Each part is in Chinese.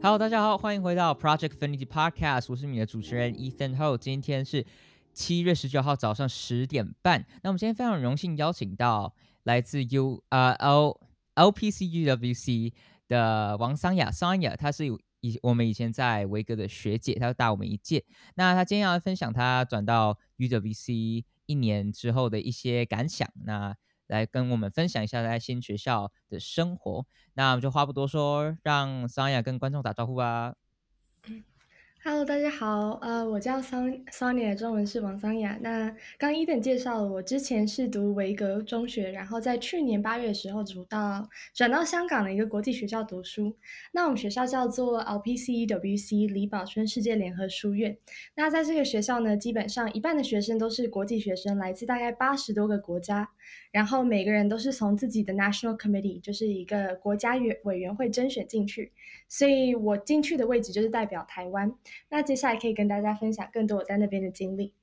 Hello，大家好，欢迎回到 Project Finity Podcast，我是你的主持人 Ethan Ho。今天是七月十九号早上十点半。那我们今天非常荣幸邀请到来自 U 呃 L LPC UWC 的王桑雅桑雅她是以我们以前在维格的学姐，她大我们一届。那她今天要分享她转到 UWC 一年之后的一些感想。那来跟我们分享一下在新学校的生活，那我们就话不多说，让桑雅跟观众打招呼吧。Hello，大家好，呃，我叫桑桑雅，中文是王桑雅。那刚伊登介绍了，我之前是读维格中学，然后在去年八月的时候读到转到香港的一个国际学校读书。那我们学校叫做 LPCUWC 李宝春世界联合书院。那在这个学校呢，基本上一半的学生都是国际学生，来自大概八十多个国家。然后每个人都是从自己的 National Committee，就是一个国家委委员会甄选进去，所以我进去的位置就是代表台湾。那接下来可以跟大家分享更多我在那边的经历。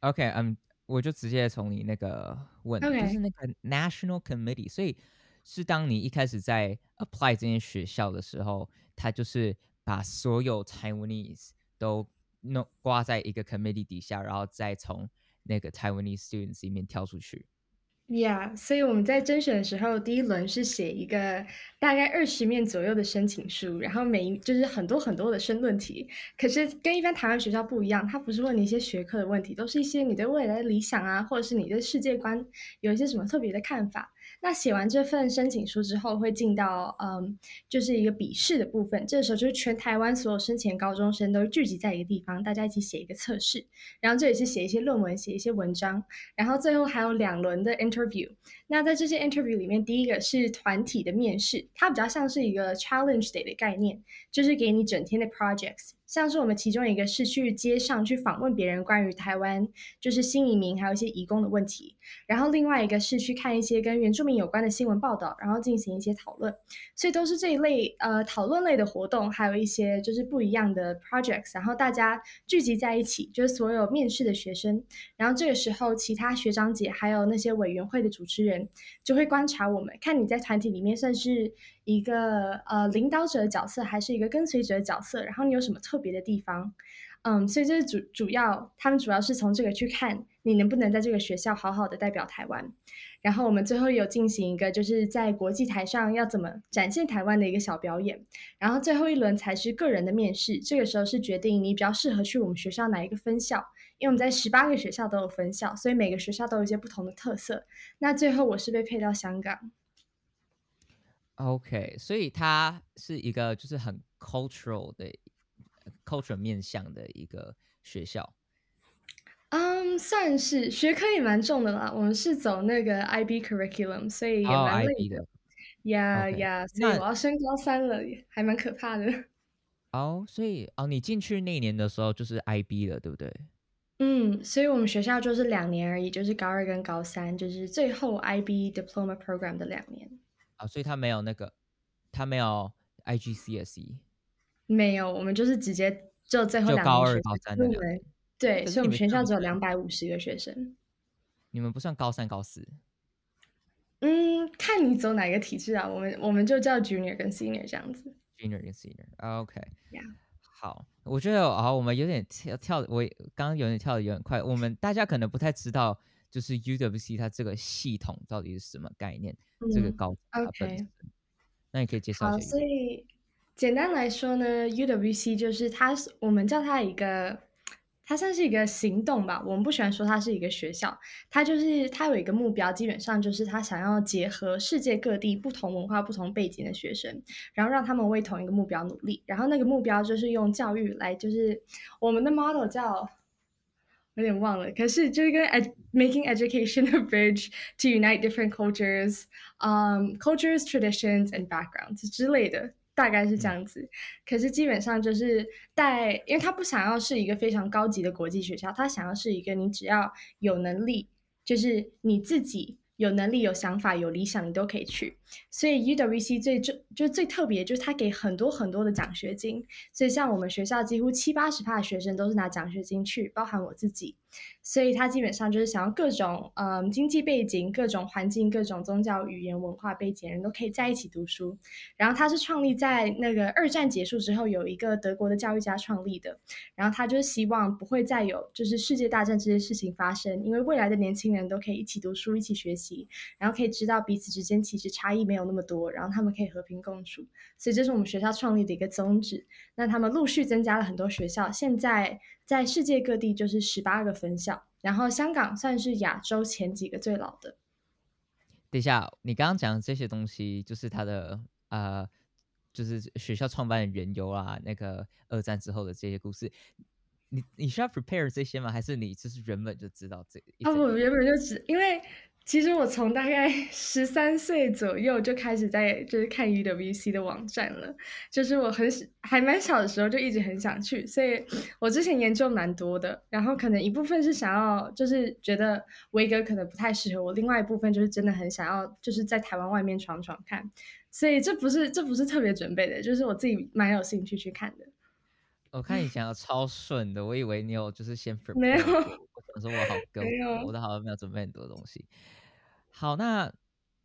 OK，嗯、um，我就直接从你那个问，okay. 就是那个 National Committee，所以是当你一开始在 apply 这间学校的时候，他就是把所有 Taiwanese 都弄挂在一个 committee 底下，然后再从那个 Taiwanese students 里面挑出去。Yeah，所以我们在甄选的时候，第一轮是写一个大概二十面左右的申请书，然后每一就是很多很多的申论题。可是跟一般台湾学校不一样，它不是问你一些学科的问题，都是一些你对未来的理想啊，或者是你对世界观有一些什么特别的看法。那写完这份申请书之后，会进到嗯，就是一个笔试的部分。这个时候就是全台湾所有申请高中生都聚集在一个地方，大家一起写一个测试。然后这也是写一些论文，写一些文章。然后最后还有两轮的 interview。那在这些 interview 里面，第一个是团体的面试，它比较像是一个 challenge day 的概念，就是给你整天的 projects。像是我们其中一个是去街上去访问别人关于台湾就是新移民还有一些移工的问题，然后另外一个是去看一些跟原住民有关的新闻报道，然后进行一些讨论，所以都是这一类呃讨论类的活动，还有一些就是不一样的 projects，然后大家聚集在一起，就是所有面试的学生，然后这个时候其他学长姐还有那些委员会的主持人就会观察我们，看你在团体里面算是一个呃领导者的角色还是一个跟随者的角色，然后你有什么特别的地方，嗯，所以这是主主要，他们主要是从这个去看你能不能在这个学校好好的代表台湾。然后我们最后有进行一个就是在国际台上要怎么展现台湾的一个小表演。然后最后一轮才是个人的面试，这个时候是决定你比较适合去我们学校哪一个分校，因为我们在十八个学校都有分校，所以每个学校都有一些不同的特色。那最后我是被配到香港。OK，所以它是一个就是很 cultural 的。culture 面向的一个学校，嗯、um,，算是学科也蛮重的啦。我们是走那个 IB curriculum，所以也蛮累的。呀、oh, 呀、okay.，所以我要升高三了，还蛮可怕的。哦、oh,，所以哦，你进去那一年的时候就是 IB 了，对不对？嗯，所以我们学校就是两年而已，就是高二跟高三，就是最后 IB diploma program 的两年。啊、oh,，所以他没有那个，他没有 IGCSE。没有，我们就是直接就最后两年就高二、高三的。对，所以我们全校只有两百五十个学生。你们不算高三、高四？嗯，看你走哪个体制啊。我们我们就叫 junior 跟 senior 这样子。junior 跟 senior，OK。Yeah. 好，我觉得啊，我们有点跳跳，我刚刚有点跳的有点快。我们大家可能不太知道，就是 UWC 它这个系统到底是什么概念？嗯、这个高 OK。那你可以介绍一下。所以。简单来说呢，UWC 就是它，我们叫它一个，它算是一个行动吧。我们不喜欢说它是一个学校，它就是它有一个目标，基本上就是它想要结合世界各地不同文化、不同背景的学生，然后让他们为同一个目标努力。然后那个目标就是用教育来，就是我们的 model 叫有点忘了，可是就是跟 ed, making education a bridge to unite different cultures, um, cultures, traditions and backgrounds 之类的。大概是这样子，可是基本上就是带，因为他不想要是一个非常高级的国际学校，他想要是一个你只要有能力，就是你自己有能力、有想法、有理想，你都可以去。所以 UWC 最就就最特别，就是它给很多很多的奖学金。所以像我们学校几乎七八十趴的学生都是拿奖学金去，包含我自己。所以他基本上就是想要各种嗯经济背景、各种环境、各种宗教、语言、文化背景人都可以在一起读书。然后他是创立在那个二战结束之后，有一个德国的教育家创立的。然后他就希望不会再有就是世界大战这些事情发生，因为未来的年轻人都可以一起读书、一起学习，然后可以知道彼此之间其实差异没有那么多，然后他们可以和平共处。所以这是我们学校创立的一个宗旨。那他们陆续增加了很多学校，现在。在世界各地就是十八个分校，然后香港算是亚洲前几个最老的。等一下，你刚刚讲的这些东西，就是它的呃，就是学校创办的缘由啊，那个二战之后的这些故事，你你需要 prepare 这些吗？还是你就是原本就知道这个？啊，我原本就知，因为。其实我从大概 十三岁左右就开始在就是看 UWC 的网站了，就是我很还蛮小的时候就一直很想去，所以我之前研究蛮多的。然后可能一部分是想要就是觉得维格可能不太适合我，另外一部分就是真的很想要就是在台湾外面闯闯看。所以这不是这不是特别准备的，就是我自己蛮有兴趣去看的。我看你讲的超顺的，我以为你有就是先没有，我说我好够，没有，我的好像没有准备很多东西。好，那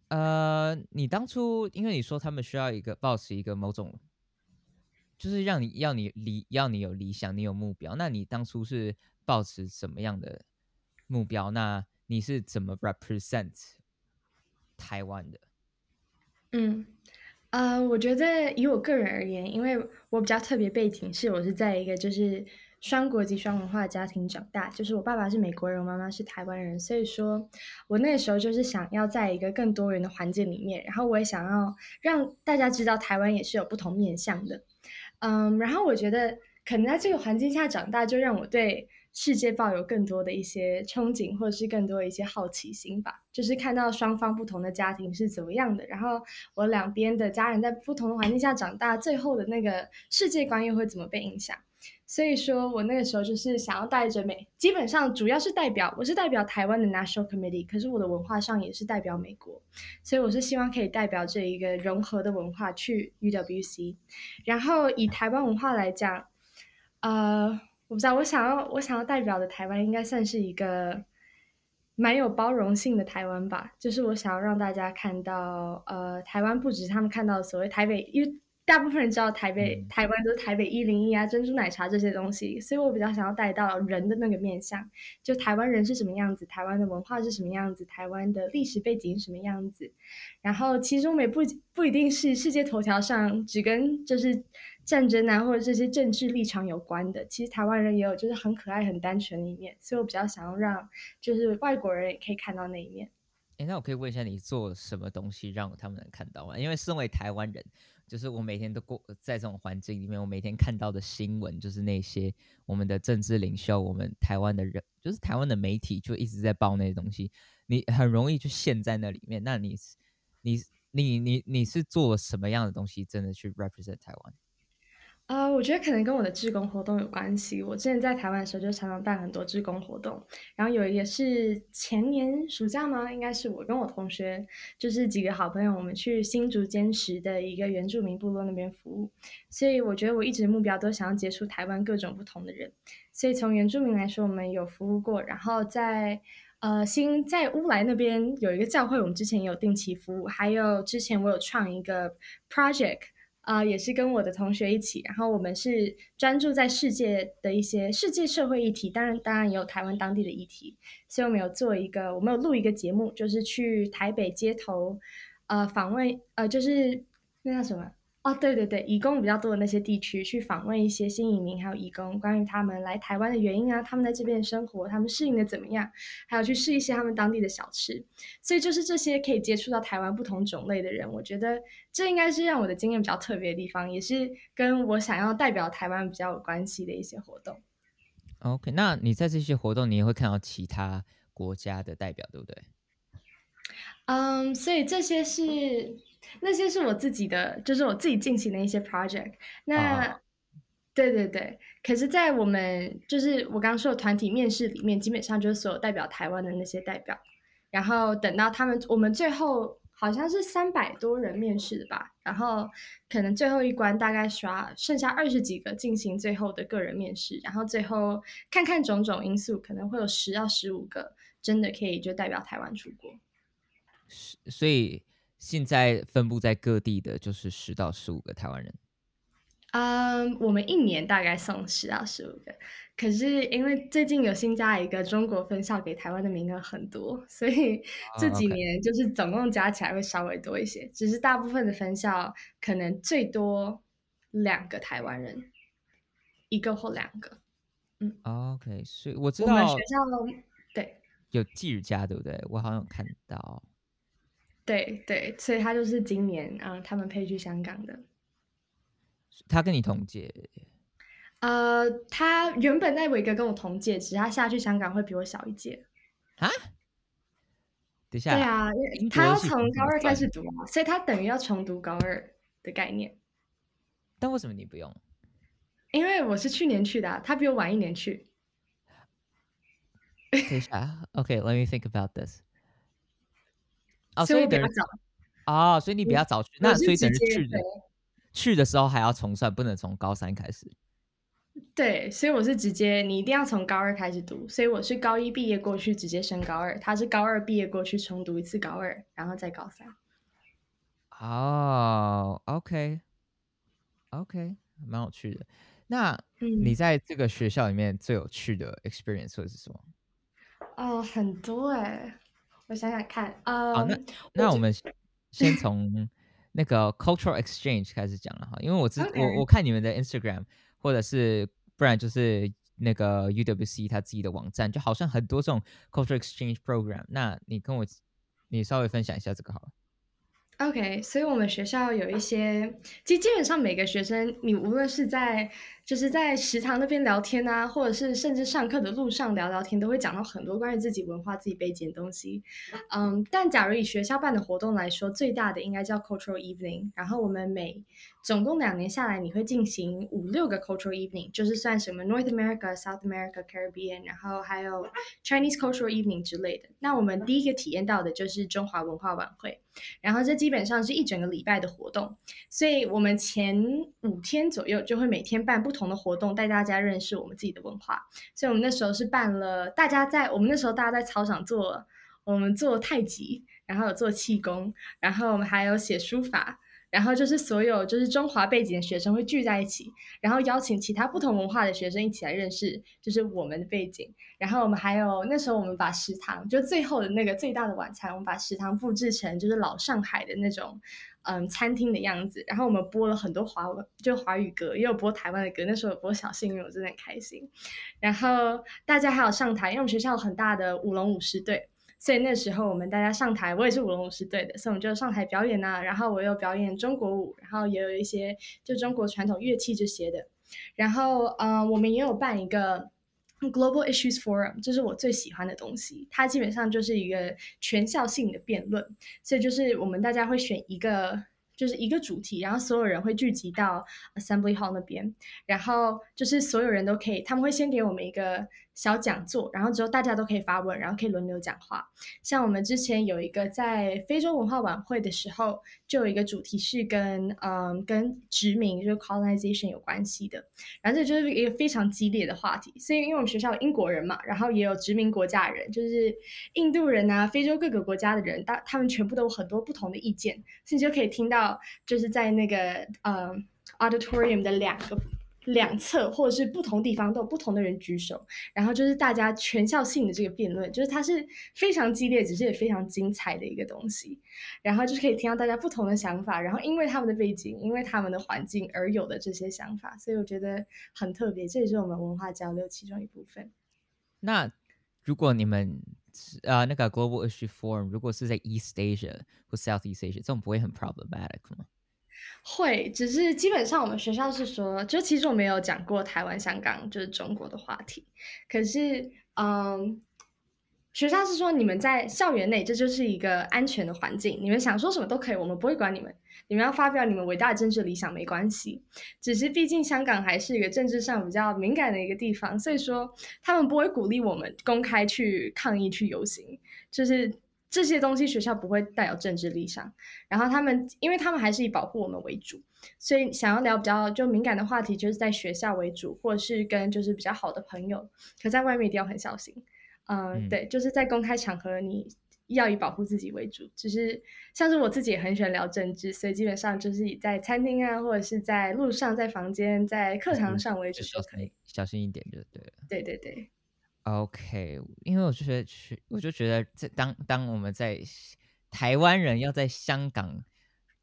呃，你当初因为你说他们需要一个保持一个某种，就是让你要你理要你有理想，你有目标。那你当初是保持什么样的目标？那你是怎么 represent 台湾的？嗯，呃，我觉得以我个人而言，因为我比较特别背景是，我是在一个就是。双国籍、双文化的家庭长大，就是我爸爸是美国人，我妈妈是台湾人，所以说我那时候就是想要在一个更多元的环境里面，然后我也想要让大家知道台湾也是有不同面向的，嗯，然后我觉得可能在这个环境下长大，就让我对世界抱有更多的一些憧憬，或者是更多的一些好奇心吧，就是看到双方不同的家庭是怎么样的，然后我两边的家人在不同的环境下长大，最后的那个世界观又会怎么被影响？所以说我那个时候就是想要带着美，基本上主要是代表，我是代表台湾的 National Committee，可是我的文化上也是代表美国，所以我是希望可以代表这一个融合的文化去 UWC。然后以台湾文化来讲，呃，我不知道，我想要我想要代表的台湾应该算是一个蛮有包容性的台湾吧，就是我想要让大家看到，呃，台湾不只他们看到所谓台北，因为。大部分人知道台北、台湾都是台北一零一啊、珍珠奶茶这些东西，所以我比较想要带到人的那个面相，就台湾人是什么样子，台湾的文化是什么样子，台湾的历史背景是什么样子。然后其中也不不一定是世界头条上只跟就是战争啊或者这些政治立场有关的，其实台湾人也有就是很可爱、很单纯的一面，所以我比较想要让就是外国人也可以看到那一面。诶，那我可以问一下你做什么东西让他们能看到吗？因为身为台湾人。就是我每天都过在这种环境里面，我每天看到的新闻就是那些我们的政治领袖，我们台湾的人，就是台湾的媒体就一直在报那些东西，你很容易就陷在那里面。那你，你，你，你，你是做什么样的东西，真的去 represent 台湾？啊我觉得可能跟我的志工活动有关系。我之前在台湾的时候，就常常办很多志工活动。然后有一个是前年暑假吗？应该是我跟我同学，就是几个好朋友，我们去新竹尖石的一个原住民部落那边服务。所以我觉得我一直目标都想要接触台湾各种不同的人。所以从原住民来说，我们有服务过。然后在呃新在乌来那边有一个教会，我们之前也有定期服务。还有之前我有创一个 project。啊、也是跟我的同学一起，然后我们是专注在世界的一些世界社会议题，当然当然也有台湾当地的议题，所以我们有做一个，我们有录一个节目，就是去台北街头，呃，访问，呃，就是那叫什么？哦，对对对，移工比较多的那些地区，去访问一些新移民还有移工，关于他们来台湾的原因啊，他们在这边生活，他们适应的怎么样，还有去试一些他们当地的小吃。所以就是这些可以接触到台湾不同种类的人，我觉得这应该是让我的经验比较特别的地方，也是跟我想要代表台湾比较有关系的一些活动。OK，那你在这些活动，你也会看到其他国家的代表，对不对？嗯，um, 所以这些是。那些是我自己的，就是我自己进行的一些 project。那，oh. 对对对。可是，在我们就是我刚刚说的团体面试里面，基本上就是所有代表台湾的那些代表。然后等到他们，我们最后好像是三百多人面试的吧，然后可能最后一关大概刷剩下二十几个进行最后的个人面试，然后最后看看种种因素，可能会有十到十五个真的可以就代表台湾出国。所以现在分布在各地的就是十到十五个台湾人。嗯，我们一年大概送十到十五个，可是因为最近有新加一个中国分校，给台湾的名额很多，所以这几年就是总共加起来会稍微多一些。Oh, okay. 只是大部分的分校可能最多两个台湾人，一个或两个。嗯，OK，所以我知道我们学校对有吉尔家，对不对？我好像有看到。对对，所以他就是今年啊、嗯，他们配去香港的。他跟你同届？呃，他原本在维格跟我同届，只是他下去香港会比我小一届。啊？等一下。对啊，他要从高二开始读嘛，所以他等于要重读高二的概念。但为什么你不用？因为我是去年去的、啊，他比我晚一年去。等一下，OK，let、okay, me think about this。哦，所以我比较早。哦，所以你比较早去，那所以等于去的。去的时候还要重算，不能从高三开始。对，所以我是直接，你一定要从高二开始读。所以我是高一毕业过去，直接升高二。他是高二毕业过去，重读一次高二，然后再高三。哦、okay. okay, 蛮有趣的。那你在这个学校里面最有趣的 experience 会是什么？哦、呃，很多哎，我想想看。呃，好，那那我们先从。那个 cultural exchange 开始讲了哈，因为我知.我我看你们的 Instagram，或者是不然就是那个 UWC 他自己的网站，就好像很多这种 cultural exchange program。那你跟我，你稍微分享一下这个好了。OK，所以我们学校有一些，其实基本上每个学生，你无论是在就是在食堂那边聊天啊，或者是甚至上课的路上聊聊天，都会讲到很多关于自己文化、自己背景的东西。嗯，但假如以学校办的活动来说，最大的应该叫 Cultural Evening。然后我们每总共两年下来，你会进行五六个 Cultural Evening，就是算什么 North America、South America、Caribbean，然后还有 Chinese Cultural Evening 之类的。那我们第一个体验到的就是中华文化晚会，然后这基本上是一整个礼拜的活动，所以我们前五天左右就会每天办不。不同的活动带大家认识我们自己的文化，所以我们那时候是办了，大家在我们那时候大家在操场做，我们做太极，然后有做气功，然后我们还有写书法，然后就是所有就是中华背景的学生会聚在一起，然后邀请其他不同文化的学生一起来认识，就是我们的背景。然后我们还有那时候我们把食堂就最后的那个最大的晚餐，我们把食堂布置成就是老上海的那种。嗯，餐厅的样子，然后我们播了很多华文，就华语歌，也有播台湾的歌。那时候有播小幸运，我真的很开心。然后大家还有上台，因为我们学校有很大的舞龙舞狮队，所以那时候我们大家上台，我也是舞龙舞狮队的，所以我们就上台表演啊。然后我又表演中国舞，然后也有一些就中国传统乐器这些的。然后嗯，我们也有办一个。Global Issues Forum，这是我最喜欢的东西。它基本上就是一个全校性的辩论，所以就是我们大家会选一个。就是一个主题，然后所有人会聚集到 Assembly Hall 那边，然后就是所有人都可以，他们会先给我们一个小讲座，然后之后大家都可以发问，然后可以轮流讲话。像我们之前有一个在非洲文化晚会的时候，就有一个主题是跟嗯跟殖民就是 colonization 有关系的，然后这就是一个非常激烈的话题。所以因为我们学校有英国人嘛，然后也有殖民国家人，就是印度人啊，非洲各个国家的人，大他们全部都有很多不同的意见，所以就可以听到。就是在那个呃 auditorium 的两个两侧，或者是不同地方都有不同的人举手，然后就是大家全校性的这个辩论，就是它是非常激烈，只是也非常精彩的一个东西。然后就是可以听到大家不同的想法，然后因为他们的背景，因为他们的环境而有的这些想法，所以我觉得很特别，这也是我们文化交流其中一部分。那如果你们、呃，那个 Global Issue Forum 如果是在 East Asia 或 Southeast Asia，这种不会很 problematic 吗？会，只是基本上我们学校是说，就其实我没有讲过台湾、香港就是中国的话题，可是嗯。学校是说，你们在校园内，这就是一个安全的环境，你们想说什么都可以，我们不会管你们。你们要发表你们伟大的政治理想没关系，只是毕竟香港还是一个政治上比较敏感的一个地方，所以说他们不会鼓励我们公开去抗议、去游行，就是这些东西学校不会带有政治立场，然后他们，因为他们还是以保护我们为主，所以想要聊比较就敏感的话题，就是在学校为主，或者是跟就是比较好的朋友，可在外面一定要很小心。呃、嗯，对，就是在公开场合你要以保护自己为主。只是像是我自己也很喜欢聊政治，所以基本上就是以在餐厅啊，或者是在路上、在房间、在课堂上为主都可以，小心一点就对了。对对对。OK，因为我就觉得，我就觉得，这当当我们在台湾人要在香港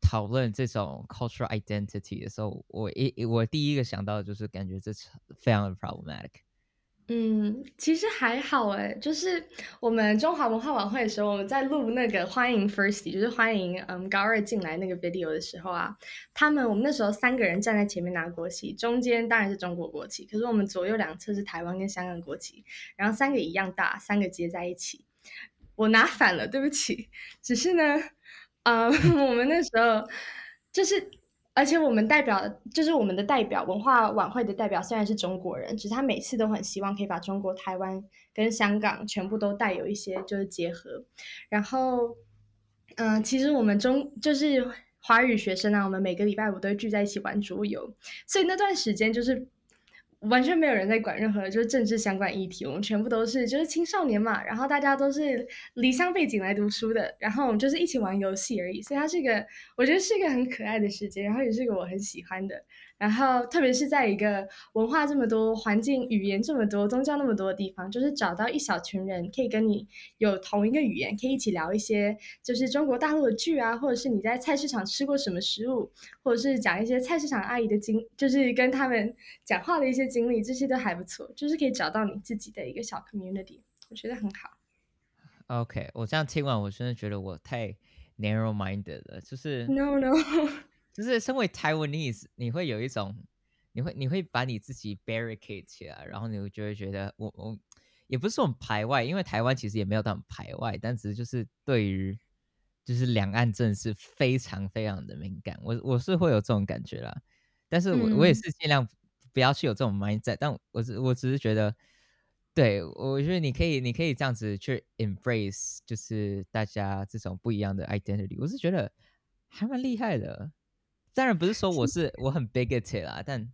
讨论这种 cultural identity 的时候，我一我第一个想到的就是感觉这非常的 problematic。嗯，其实还好诶，就是我们中华文化晚会的时候，我们在录那个欢迎 Firsty，就是欢迎嗯高二进来那个 video 的时候啊，他们我们那时候三个人站在前面拿国旗，中间当然是中国国旗，可是我们左右两侧是台湾跟香港国旗，然后三个一样大，三个接在一起，我拿反了，对不起，只是呢，嗯，我们那时候就是。而且我们代表就是我们的代表，文化晚会的代表虽然是中国人，只是他每次都很希望可以把中国台湾跟香港全部都带有一些就是结合。然后，嗯、其实我们中就是华语学生啊，我们每个礼拜五都会聚在一起玩桌游，所以那段时间就是。完全没有人在管任何就是政治相关议题，我们全部都是就是青少年嘛，然后大家都是离乡背景来读书的，然后我们就是一起玩游戏而已，所以它是一个我觉得是一个很可爱的世界，然后也是一个我很喜欢的。然后，特别是在一个文化这么多、环境语言这么多、宗教那么多的地方，就是找到一小群人可以跟你有同一个语言，可以一起聊一些，就是中国大陆的剧啊，或者是你在菜市场吃过什么食物，或者是讲一些菜市场阿姨的经，就是跟他们讲话的一些经历，这些都还不错，就是可以找到你自己的一个小 community，我觉得很好。OK，我这样听完，我真的觉得我太 narrow-minded 了，就是 No No。就是身为台湾，你你会有一种，你会你会把你自己 barricade 起来，然后你就会觉得我我也不是说很排外，因为台湾其实也没有那么排外，但只是就是对于就是两岸政治非常非常的敏感，我我是会有这种感觉啦，但是我、嗯、我也是尽量不要去有这种 mindset，但我只我只是觉得，对我觉得你可以你可以这样子去 embrace，就是大家这种不一样的 identity，我是觉得还蛮厉害的。当然不是说我 是我很 bigoted 啦，但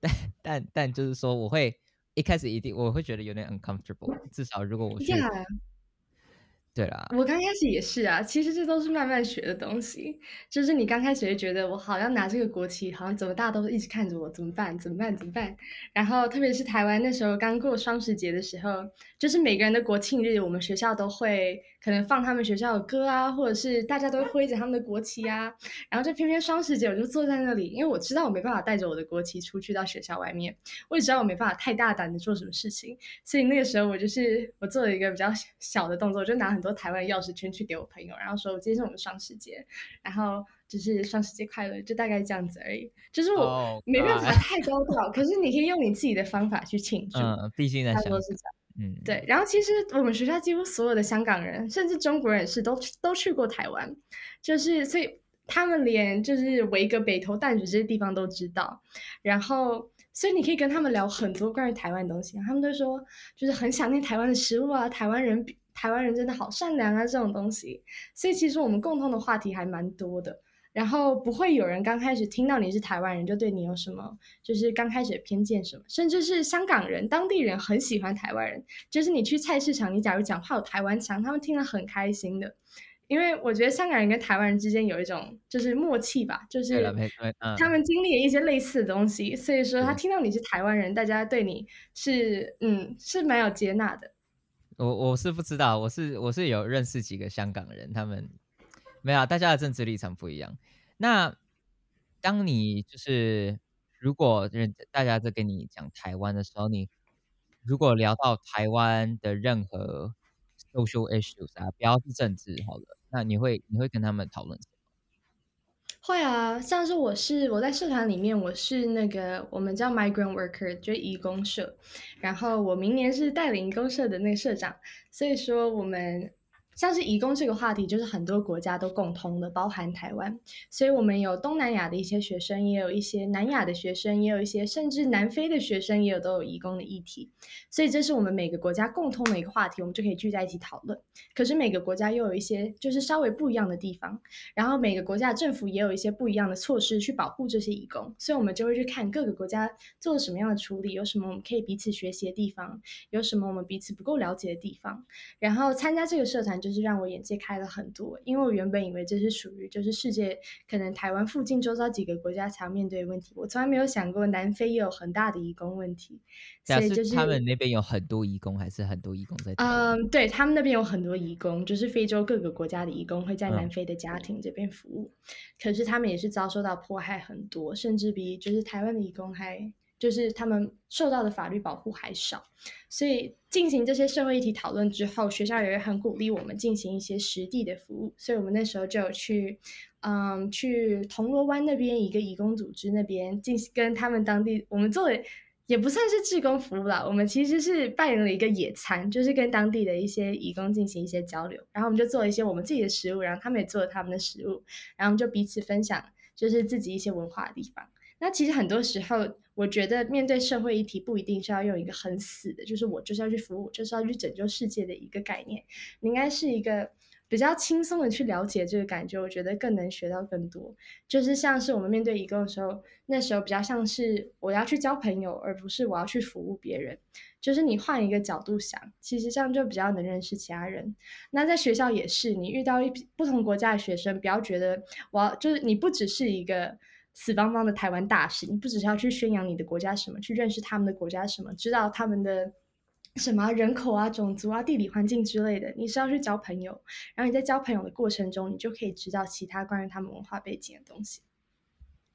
但但但就是说我会一开始一定我会觉得有点 uncomfortable，至少如果我去。Yeah. 对啦，我刚开始也是啊，其实这都是慢慢学的东西。就是你刚开始会觉得我好像拿这个国旗，好像怎么大家都一直看着我，怎么办？怎么办？怎么办？然后特别是台湾那时候刚过双十节的时候，就是每个人的国庆日，我们学校都会可能放他们学校的歌啊，或者是大家都挥着他们的国旗啊。然后就偏偏双十节，我就坐在那里，因为我知道我没办法带着我的国旗出去到学校外面，我也知道我没办法太大胆的做什么事情，所以那个时候我就是我做了一个比较小的动作，我就拿很多台湾钥匙圈去给我朋友，然后说今天是我们双十节，然后就是双十节快乐，就大概这样子而已。就是我没办法太高调，oh, 可是你可以用你自己的方法去庆祝。嗯，毕竟在香港。对。然后其实我们学校几乎所有的香港人，甚至中国人是都都去过台湾，就是所以他们连就是维格北投淡水这些地方都知道。然后所以你可以跟他们聊很多关于台湾的东西，他们都说就是很想念台湾的食物啊，台湾人。台湾人真的好善良啊，这种东西，所以其实我们共同的话题还蛮多的。然后不会有人刚开始听到你是台湾人就对你有什么，就是刚开始的偏见什么，甚至是香港人、当地人很喜欢台湾人，就是你去菜市场，你假如讲话有台湾腔，他们听了很开心的。因为我觉得香港人跟台湾人之间有一种就是默契吧，就是他们经历了一些类似的东西，所以说他听到你是台湾人，大家对你是嗯是蛮有接纳的。我我是不知道，我是我是有认识几个香港人，他们没有，大家的政治立场不一样。那当你就是如果人大家在跟你讲台湾的时候，你如果聊到台湾的任何 social issues 啊，不要是政治好了，那你会你会跟他们讨论什么？会啊，像是我是我在社团里面，我是那个我们叫 Migrant Worker，就移工社。然后我明年是带领移工社的那个社长，所以说我们像是移工这个话题，就是很多国家都共通的，包含台湾。所以我们有东南亚的一些学生，也有一些南亚的学生，也有一些甚至南非的学生，也有都有移工的议题。所以这是我们每个国家共通的一个话题，我们就可以聚在一起讨论。可是每个国家又有一些就是稍微不一样的地方，然后每个国家政府也有一些不一样的措施去保护这些移工，所以我们就会去看各个国家做了什么样的处理，有什么我们可以彼此学习的地方，有什么我们彼此不够了解的地方，然后参加这个社团就是让我眼界开了很多，因为我原本以为这是属于就是世界可能台湾附近周遭几个国家才要面对的问题，我从来没有想过南非也有很大的移工问题，所以就是他们那边有很多移工，还是很多移工在？嗯，对，他们那边有很多移工，就是非洲各个国家的移工会在南非的家庭这边服务，嗯、可是他们也是遭受到迫害很多，甚至比就是台湾的移工还。就是他们受到的法律保护还少，所以进行这些社会议题讨论之后，学校也会很鼓励我们进行一些实地的服务。所以我们那时候就有去，嗯，去铜锣湾那边一个义工组织那边进行跟他们当地，我们做的也不算是志工服务啦，我们其实是扮演了一个野餐，就是跟当地的一些义工进行一些交流，然后我们就做了一些我们自己的食物，然后他们也做了他们的食物，然后我们就彼此分享，就是自己一些文化的地方。那其实很多时候，我觉得面对社会议题，不一定是要用一个很死的，就是我就是要去服务，就是要去拯救世界的一个概念。你应该是一个比较轻松的去了解这个感觉，我觉得更能学到更多。就是像是我们面对移工的时候，那时候比较像是我要去交朋友，而不是我要去服务别人。就是你换一个角度想，其实这样就比较能认识其他人。那在学校也是，你遇到一批不同国家的学生，不要觉得我要就是你不只是一个。死邦邦的台湾大使，你不只是要去宣扬你的国家什么，去认识他们的国家什么，知道他们的什么人口啊、种族啊、地理环境之类的，你是要去交朋友。然后你在交朋友的过程中，你就可以知道其他关于他们文化背景的东西。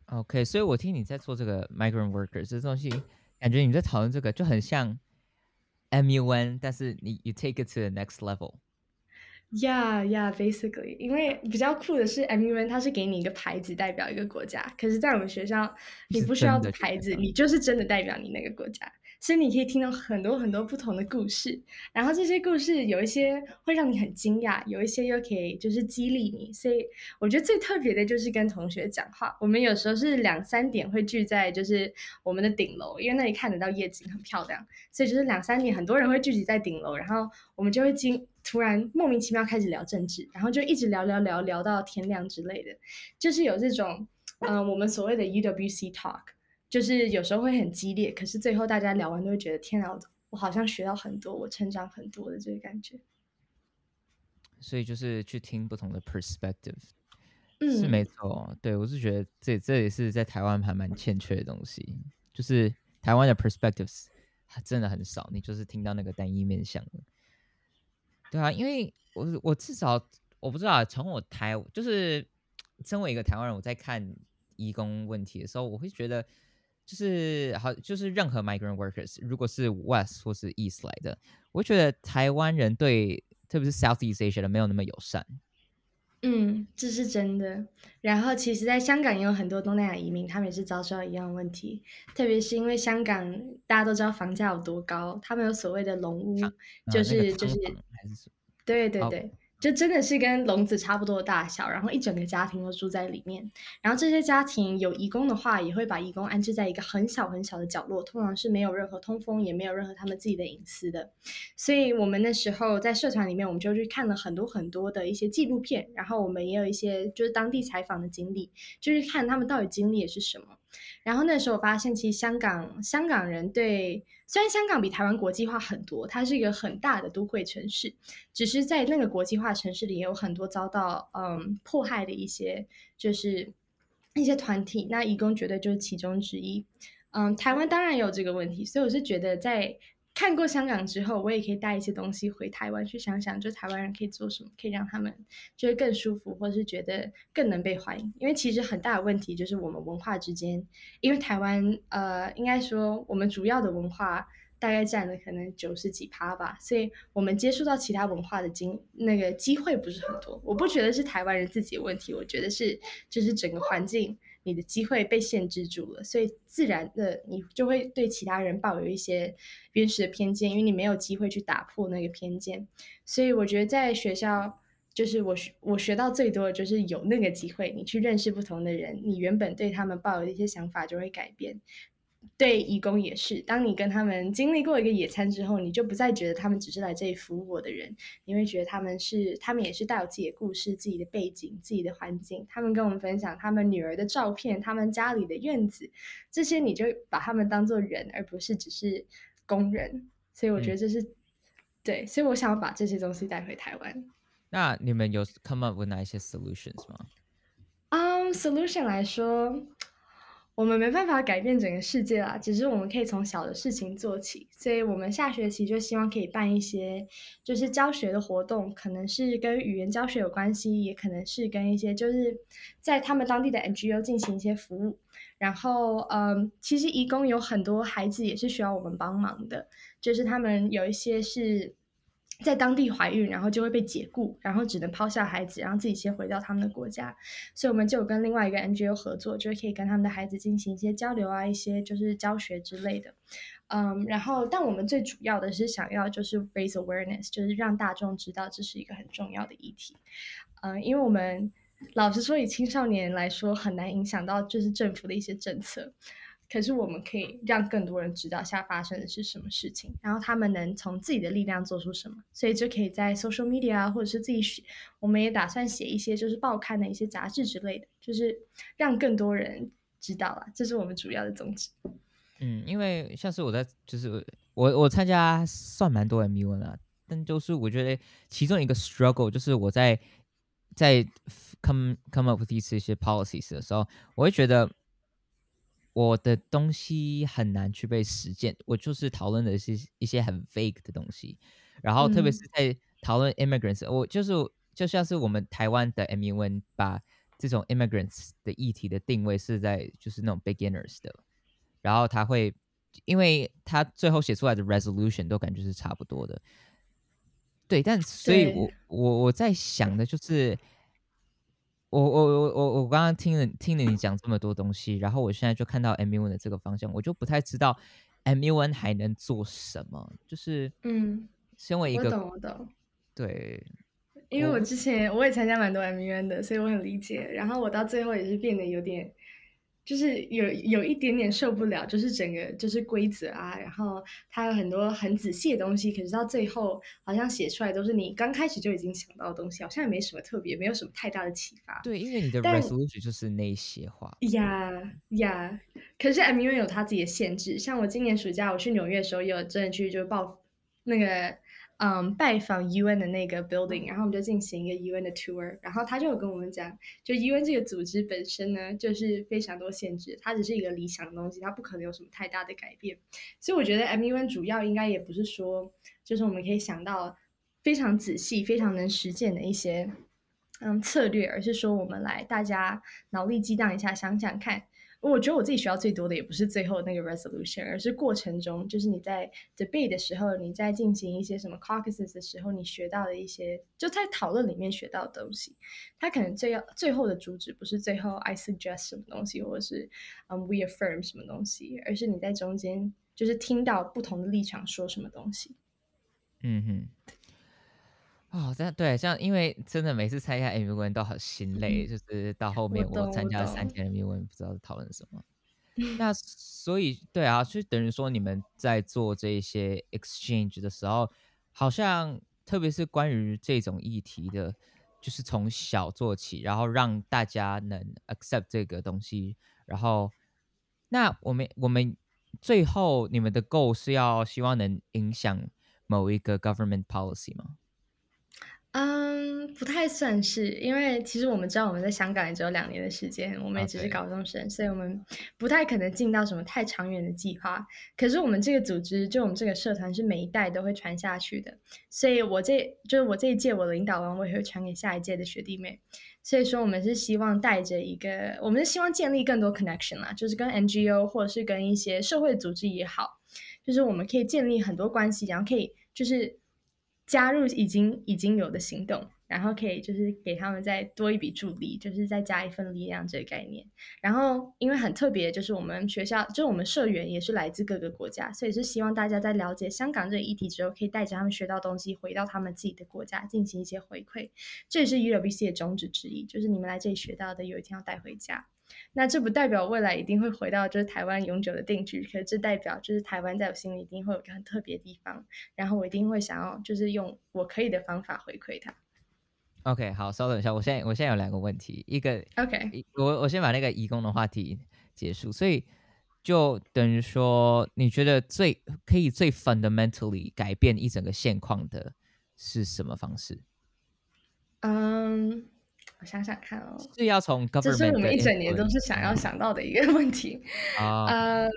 OK，所以我听你在做这个 migrant workers 这东西，感觉你在讨论这个就很像 MUN，但是你 you take it to the next level。Yeah, yeah, basically，因为比较酷的是，MUN 它是给你一个牌子代表一个国家，可是，在我们学校，你不需要牌子，你就是真的代表你那个国家。所以你可以听到很多很多不同的故事，然后这些故事有一些会让你很惊讶，有一些又可以就是激励你。所以我觉得最特别的就是跟同学讲话。我们有时候是两三点会聚在就是我们的顶楼，因为那里看得到夜景很漂亮，所以就是两三点很多人会聚集在顶楼，然后我们就会经突然莫名其妙开始聊政治，然后就一直聊聊聊聊到天亮之类的，就是有这种嗯、呃、我们所谓的 UWC talk。就是有时候会很激烈，可是最后大家聊完都会觉得天啊，我好像学到很多，我成长很多的这个感觉。所以就是去听不同的 perspective，嗯，是没错。对，我是觉得这这也是在台湾还蛮欠缺的东西，就是台湾的 perspectives 真的很少，你就是听到那个单一面向的。对啊，因为我我至少我不知道，从我台就是身为一个台湾人，我在看移工问题的时候，我会觉得。就是好，就是任何 migrant workers，如果是 West 或是 East 来的，我觉得台湾人对，特别是 Southeast Asia 的没有那么友善。嗯，这是真的。然后，其实，在香港也有很多东南亚移民，他们也是遭受到一样的问题。特别是因为香港大家都知道房价有多高，他们有所谓的龙屋，啊、就是、那个、就是，对对对。哦就真的是跟笼子差不多的大小，然后一整个家庭都住在里面。然后这些家庭有义工的话，也会把义工安置在一个很小很小的角落，通常是没有任何通风，也没有任何他们自己的隐私的。所以我们那时候在社团里面，我们就去看了很多很多的一些纪录片，然后我们也有一些就是当地采访的经历，就是看他们到底经历的是什么。然后那时候我发现，其实香港香港人对，虽然香港比台湾国际化很多，它是一个很大的都会城市，只是在那个国际化城市里也有很多遭到嗯迫害的一些就是一些团体，那义工绝对就是其中之一。嗯，台湾当然也有这个问题，所以我是觉得在。看过香港之后，我也可以带一些东西回台湾去想想，就台湾人可以做什么，可以让他们觉得更舒服，或是觉得更能被欢迎。因为其实很大的问题就是我们文化之间，因为台湾呃，应该说我们主要的文化大概占了可能九十几趴吧，所以我们接触到其他文化的经那个机会不是很多。我不觉得是台湾人自己的问题，我觉得是就是整个环境。你的机会被限制住了，所以自然的你就会对其他人抱有一些原始的偏见，因为你没有机会去打破那个偏见。所以我觉得在学校，就是我学我学到最多的就是有那个机会，你去认识不同的人，你原本对他们抱有的一些想法就会改变。对义工也是，当你跟他们经历过一个野餐之后，你就不再觉得他们只是来这里服务我的人，你会觉得他们是，他们也是带有自己的故事、自己的背景、自己的环境。他们跟我们分享他们女儿的照片、他们家里的院子，这些你就把他们当做人，而不是只是工人。所以我觉得这是、嗯、对，所以我想要把这些东西带回台湾。那你们有 come up with 哪一些 solutions 吗？嗯、um,，solution 来说。我们没办法改变整个世界啦，只是我们可以从小的事情做起。所以，我们下学期就希望可以办一些，就是教学的活动，可能是跟语言教学有关系，也可能是跟一些就是在他们当地的 NGO 进行一些服务。然后，嗯，其实移工有很多孩子也是需要我们帮忙的，就是他们有一些是。在当地怀孕，然后就会被解雇，然后只能抛下孩子，然后自己先回到他们的国家。所以我们就有跟另外一个 NGO 合作，就是可以跟他们的孩子进行一些交流啊，一些就是教学之类的。嗯，然后但我们最主要的是想要就是 raise awareness，就是让大众知道这是一个很重要的议题。嗯，因为我们老实说，以青少年来说，很难影响到就是政府的一些政策。可是我们可以让更多人知道下发生的是什么事情，然后他们能从自己的力量做出什么，所以就可以在 social media 啊，或者是自己写，我们也打算写一些就是报刊的一些杂志之类的，就是让更多人知道了，这是我们主要的宗旨。嗯，因为像是我在就是我我参加算蛮多 MUN 了，但就是我觉得其中一个 struggle 就是我在在 come come up with 一些 policies 的时候，我会觉得。我的东西很难去被实践，我就是讨论的是一些很 vague 的东西，然后特别是在讨论 immigrants，、嗯、我就是就像是我们台湾的 MUN 把这种 immigrants 的议题的定位是在就是那种 beginners 的，然后他会，因为他最后写出来的 resolution 都感觉是差不多的，对，但所以我我我在想的就是。我我我我我刚刚听了听了你讲这么多东西，然后我现在就看到 MUN 的这个方向，我就不太知道 MUN 还能做什么。就是嗯，身为一个我懂我懂，对，因为我之前我也参加蛮多 MUN 的，所以我很理解。然后我到最后也是变得有点。就是有有一点点受不了，就是整个就是规则啊，然后它有很多很仔细的东西，可是到最后好像写出来都是你刚开始就已经想到的东西，好像也没什么特别，没有什么太大的启发。对，因为你的 resolution 就是那些话。呀呀，可是 MUN 有它自己的限制，像我今年暑假我去纽约的时候，也有真的去就报那个。嗯拜访 UN 的那个 building，然后我们就进行一个 UN 的 tour，然后他就有跟我们讲，就 UN 这个组织本身呢，就是非常多限制，它只是一个理想的东西，它不可能有什么太大的改变。所以我觉得 MUN 主要应该也不是说，就是我们可以想到非常仔细、非常能实践的一些嗯策略，而是说我们来大家脑力激荡一下，想想看。我觉得我自己学到最多的也不是最后那个 resolution，而是过程中，就是你在 debate 的时候，你在进行一些什么 caucuses 的时候，你学到的一些，就在讨论里面学到的东西。他可能最要最后的主旨不是最后 I suggest 什么东西，或者是嗯、we affirm 什么东西，而是你在中间就是听到不同的立场说什么东西。嗯哼。哦，这样对，像因为真的每次参加 M V N 都好心累，嗯、就是到后面我参加了三天 MUN，不知道讨论什么。那 所以对啊，就等于说你们在做这些 exchange 的时候，好像特别是关于这种议题的，就是从小做起，然后让大家能 accept 这个东西。然后，那我们我们最后你们的 goal 是要希望能影响某一个 government policy 吗？嗯，不太算是，因为其实我们知道我们在香港也只有两年的时间，我们也只是高中生.所以我们不太可能进到什么太长远的计划。可是我们这个组织，就我们这个社团是每一代都会传下去的，所以我这就是我这一届我领导完，我也会传给下一届的学弟妹。所以说，我们是希望带着一个，我们是希望建立更多 connection 啦，就是跟 NGO 或者是跟一些社会组织也好，就是我们可以建立很多关系，然后可以就是。加入已经已经有的行动。然后可以就是给他们再多一笔助力，就是再加一份力量这个概念。然后因为很特别，就是我们学校就是我们社员也是来自各个国家，所以是希望大家在了解香港这个议题之后，可以带着他们学到东西回到他们自己的国家进行一些回馈。这也是 UWC 的宗旨之一，就是你们来这里学到的有一天要带回家。那这不代表未来一定会回到就是台湾永久的定居，可是这代表就是台湾在我心里一定会有一个很特别的地方。然后我一定会想要就是用我可以的方法回馈他。OK，好，稍等一下，我现在我现在有两个问题，一个 OK，我我先把那个移工的话题结束，所以就等于说，你觉得最可以最 fundamentally 改变一整个现况的是什么方式？嗯，我想想看哦，是要从 government，这是我们一整年都是想要想到的一个 问题啊，呃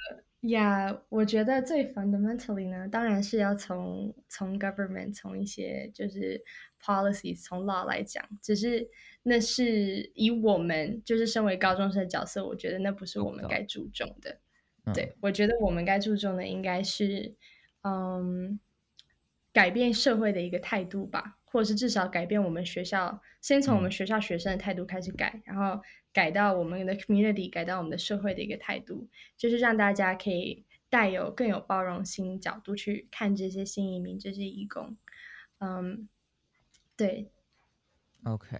呀，yeah, 我觉得最 fundamentally 呢，当然是要从从 government，从一些就是 policies，从 law 来讲。只是那是以我们就是身为高中生的角色，我觉得那不是我们该注重的。嗯、对，我觉得我们该注重的应该是，嗯，改变社会的一个态度吧，或者是至少改变我们学校，先从我们学校学生的态度开始改，嗯、然后。改到我们的 community，改到我们的社会的一个态度，就是让大家可以带有更有包容心角度去看这些新移民、这些义工。嗯，对。OK，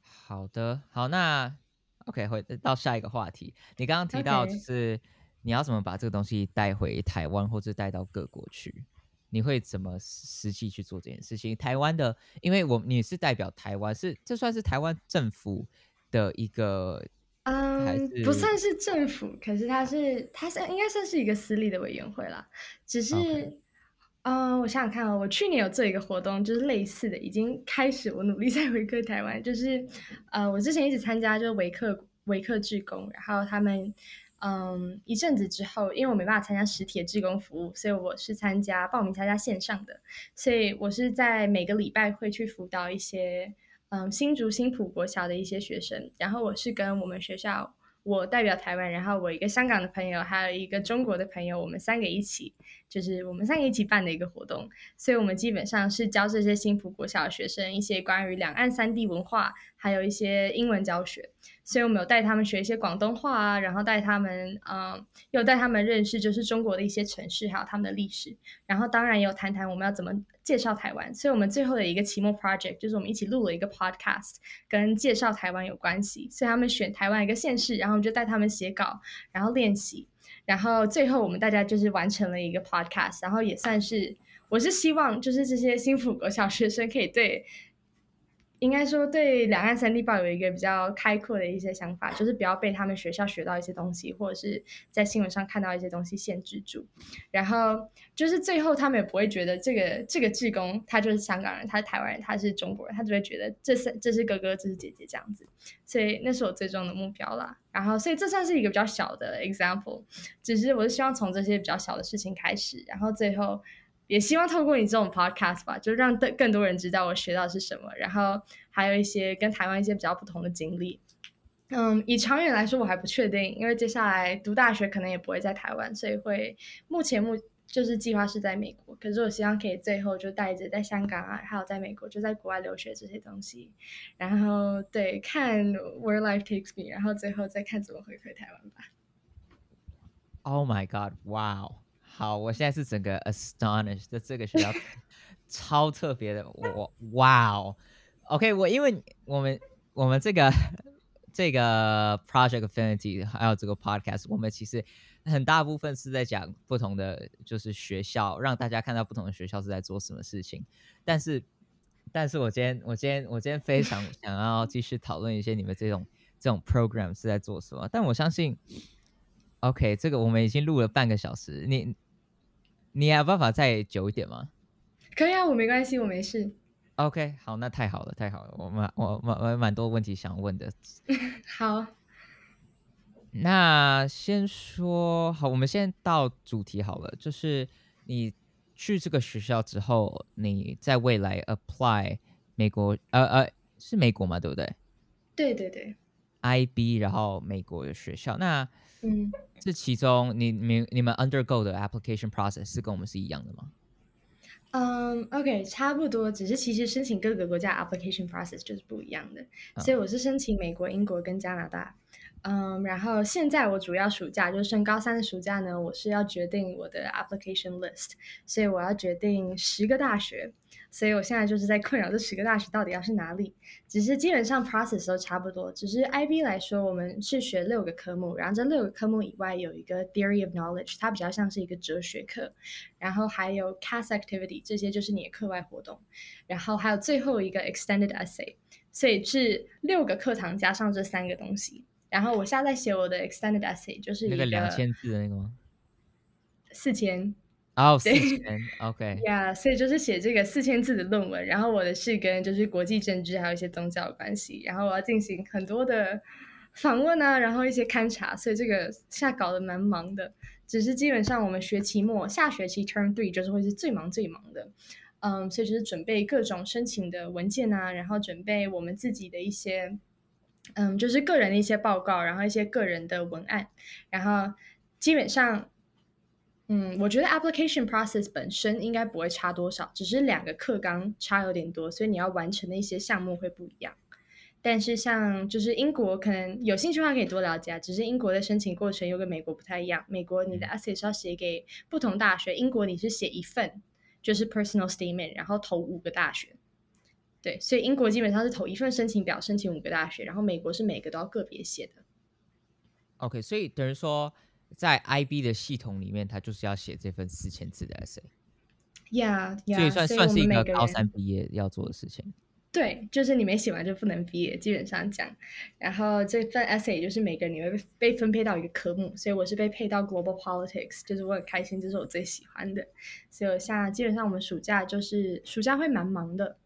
好的，好，那 OK，回到下一个话题。你刚刚提到就是你要怎么把这个东西带回台湾，或者带到各国去？你会怎么实际去做这件事情？台湾的，因为我你是代表台湾，是这算是台湾政府。的一个，嗯，不算是政府，可是它是，它是应该算是一个私立的委员会啦。只是.嗯，我想想看哦，我去年有做一个活动，就是类似的，已经开始，我努力 在回馈台湾。就是，呃，我之前一直参加就是维克维克志工，然后他们，嗯，一阵子之后，因为我没办法参加实体的志工服务，所以我是参加报名参加线上的，所以我是在每个礼拜会去辅导一些。嗯，新竹新埔国小的一些学生，然后我是跟我们学校，我代表台湾，然后我一个香港的朋友，还有一个中国的朋友，我们三个一起，就是我们三个一起办的一个活动，所以我们基本上是教这些新埔国小的学生一些关于两岸三地文化，还有一些英文教学。所以我们有带他们学一些广东话啊，然后带他们，嗯，又带他们认识就是中国的一些城市，还有他们的历史。然后当然也有谈谈我们要怎么介绍台湾。所以我们最后的一个期末 project 就是我们一起录了一个 podcast，跟介绍台湾有关系。所以他们选台湾一个县市，然后我们就带他们写稿，然后练习。然后最后我们大家就是完成了一个 podcast，然后也算是，我是希望就是这些新埔国小学生可以对。应该说，对两岸三地抱有一个比较开阔的一些想法，就是不要被他们学校学到一些东西，或者是在新闻上看到一些东西限制住。然后就是最后他们也不会觉得这个这个志工他就是香港人，他是台湾人，他是中国人，他只会觉得这是这是哥哥，这是姐姐这样子。所以那是我最终的目标啦。然后所以这算是一个比较小的 example，只是我是希望从这些比较小的事情开始，然后最后。也希望透过你这种 podcast 吧，就让更更多人知道我学到是什么，然后还有一些跟台湾一些比较不同的经历。嗯，以长远来说，我还不确定，因为接下来读大学可能也不会在台湾，所以会目前目就是计划是在美国。可是我希望可以最后就带着在香港啊，还有在美国就在国外留学这些东西，然后对，看 where life takes me，然后最后再看怎么回馈台湾吧。Oh my God! Wow. 好，我现在是整个 astonished，这这个学校超特别的，我哇哦，OK，我因为我们我们这个这个 Project Affinity 还有这个 Podcast，我们其实很大部分是在讲不同的就是学校，让大家看到不同的学校是在做什么事情。但是，但是我今天我今天我今天非常 想要继续讨论一些你们这种这种 program 是在做什么。但我相信，OK，这个我们已经录了半个小时，你。你还有办法再久一点吗？可以啊，我没关系，我没事。OK，好，那太好了，太好了，我蛮我蛮我蛮多问题想问的。好，那先说好，我们先到主题好了，就是你去这个学校之后，你在未来 apply 美国，呃呃，是美国吗？对不对？对对对，IB，然后美国的学校，那。嗯，这其中你你你们 undergo 的 application process 是跟我们是一样的吗？嗯、um,，OK，差不多，只是其实申请各个国家 application process 就是不一样的。Oh. 所以我是申请美国、英国跟加拿大。嗯、然后现在我主要暑假就是升高三的暑假呢，我是要决定我的 application list，所以我要决定十个大学。所以我现在就是在困扰这十个大学到底要是哪里，只是基本上 process 都差不多。只是 IB 来说，我们是学六个科目，然后这六个科目以外有一个 theory of knowledge，它比较像是一个哲学课，然后还有 class activity，这些就是你的课外活动，然后还有最后一个 extended essay，所以是六个课堂加上这三个东西。然后我现在在写我的 extended essay，就是一个两千字的那个吗？四千。哦，四千，OK，呀，所以就是写这个四千字的论文，然后我的是跟就是国际政治还有一些宗教关系，然后我要进行很多的访问啊，然后一些勘察，所以这个现在搞得蛮忙的。只是基本上我们学期末下学期 Term Three 就是会是最忙最忙的，嗯，所以就是准备各种申请的文件啊，然后准备我们自己的一些，嗯，就是个人的一些报告，然后一些个人的文案，然后基本上。嗯，我觉得 application process 本身应该不会差多少，只是两个课纲差有点多，所以你要完成的一些项目会不一样。但是像就是英国，可能有兴趣的话可以多了解，只是英国的申请过程又跟美国不太一样。美国你的 essay 是要写给不同大学，英国你是写一份，就是 personal statement，然后投五个大学。对，所以英国基本上是投一份申请表，申请五个大学，然后美国是每个都要个别写的。OK，所以等于说。在 IB 的系统里面，他就是要写这份四千字的 essay。Yeah, yeah，所以算算是一个高三毕业要做的事情。对，就是你没写完就不能毕业，基本上讲。然后这份 essay 就是每个人你会被分配到一个科目，所以我是被配到 Global Politics，就是我很开心，这是我最喜欢的。所以像基本上我们暑假就是暑假会蛮忙的，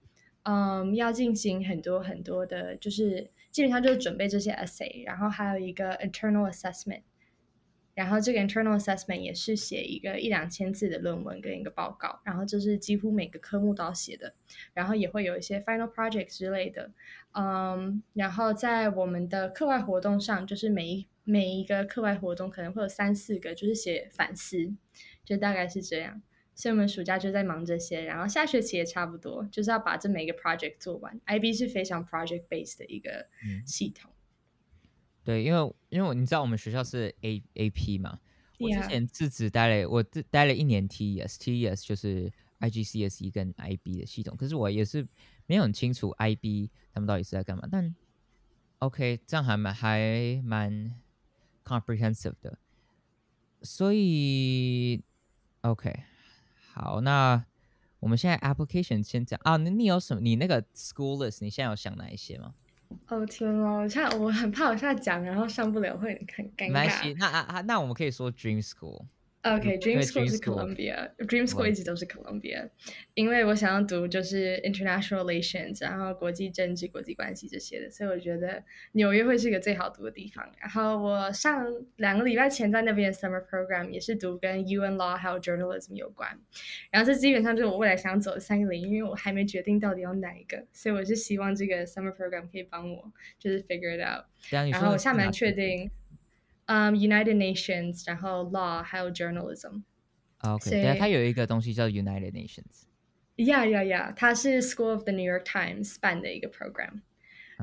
嗯，要进行很多很多的，就是基本上就是准备这些 essay，然后还有一个 internal assessment。然后这个 internal assessment 也是写一个一两千字的论文跟一个报告，然后这是几乎每个科目都要写的，然后也会有一些 final project 之类的，嗯，然后在我们的课外活动上，就是每一每一个课外活动可能会有三四个，就是写反思，就大概是这样，所以我们暑假就在忙这些，然后下学期也差不多，就是要把这每一个 project 做完。IB 是非常 project based 的一个系统。嗯对，因为因为你知道我们学校是 A A P 嘛，我之前自己待了我自待了一年 T E S，T E S 就是 I G C S E 跟 I B 的系统，可是我也是没有很清楚 I B 他们到底是在干嘛，但 OK 这样还蛮还蛮 comprehensive 的，所以 OK 好，那我们现在 application 先讲啊，那你有什么？你那个 school list 你现在有想哪一些吗？哦天哦，我现在我很怕我现在讲，然后上不了会很尴尬。没关系，那啊啊，那我们可以说 Dream School。OK，Dream School 是 Columbia，Dream School 一直都是 Columbia，因为我想要读就是 International Relations，然后国际政治、国际关系这些的，所以我觉得纽约会是一个最好读的地方。然后我上两个礼拜前在那边的 Summer Program 也是读跟 UN Law 还有 Journalism 有关，然后这基本上就是我未来想走的三个领域，因为我还没决定到底要哪一个，所以我是希望这个 Summer Program 可以帮我就是 figure it out。然后我下面确定。嗯、um,，United Nations，然后 Law，还有 Journalism。OK，对，它有一个东西叫 United Nations。Yeah, yeah, yeah，它是 School of the New York Times 办的一个 program。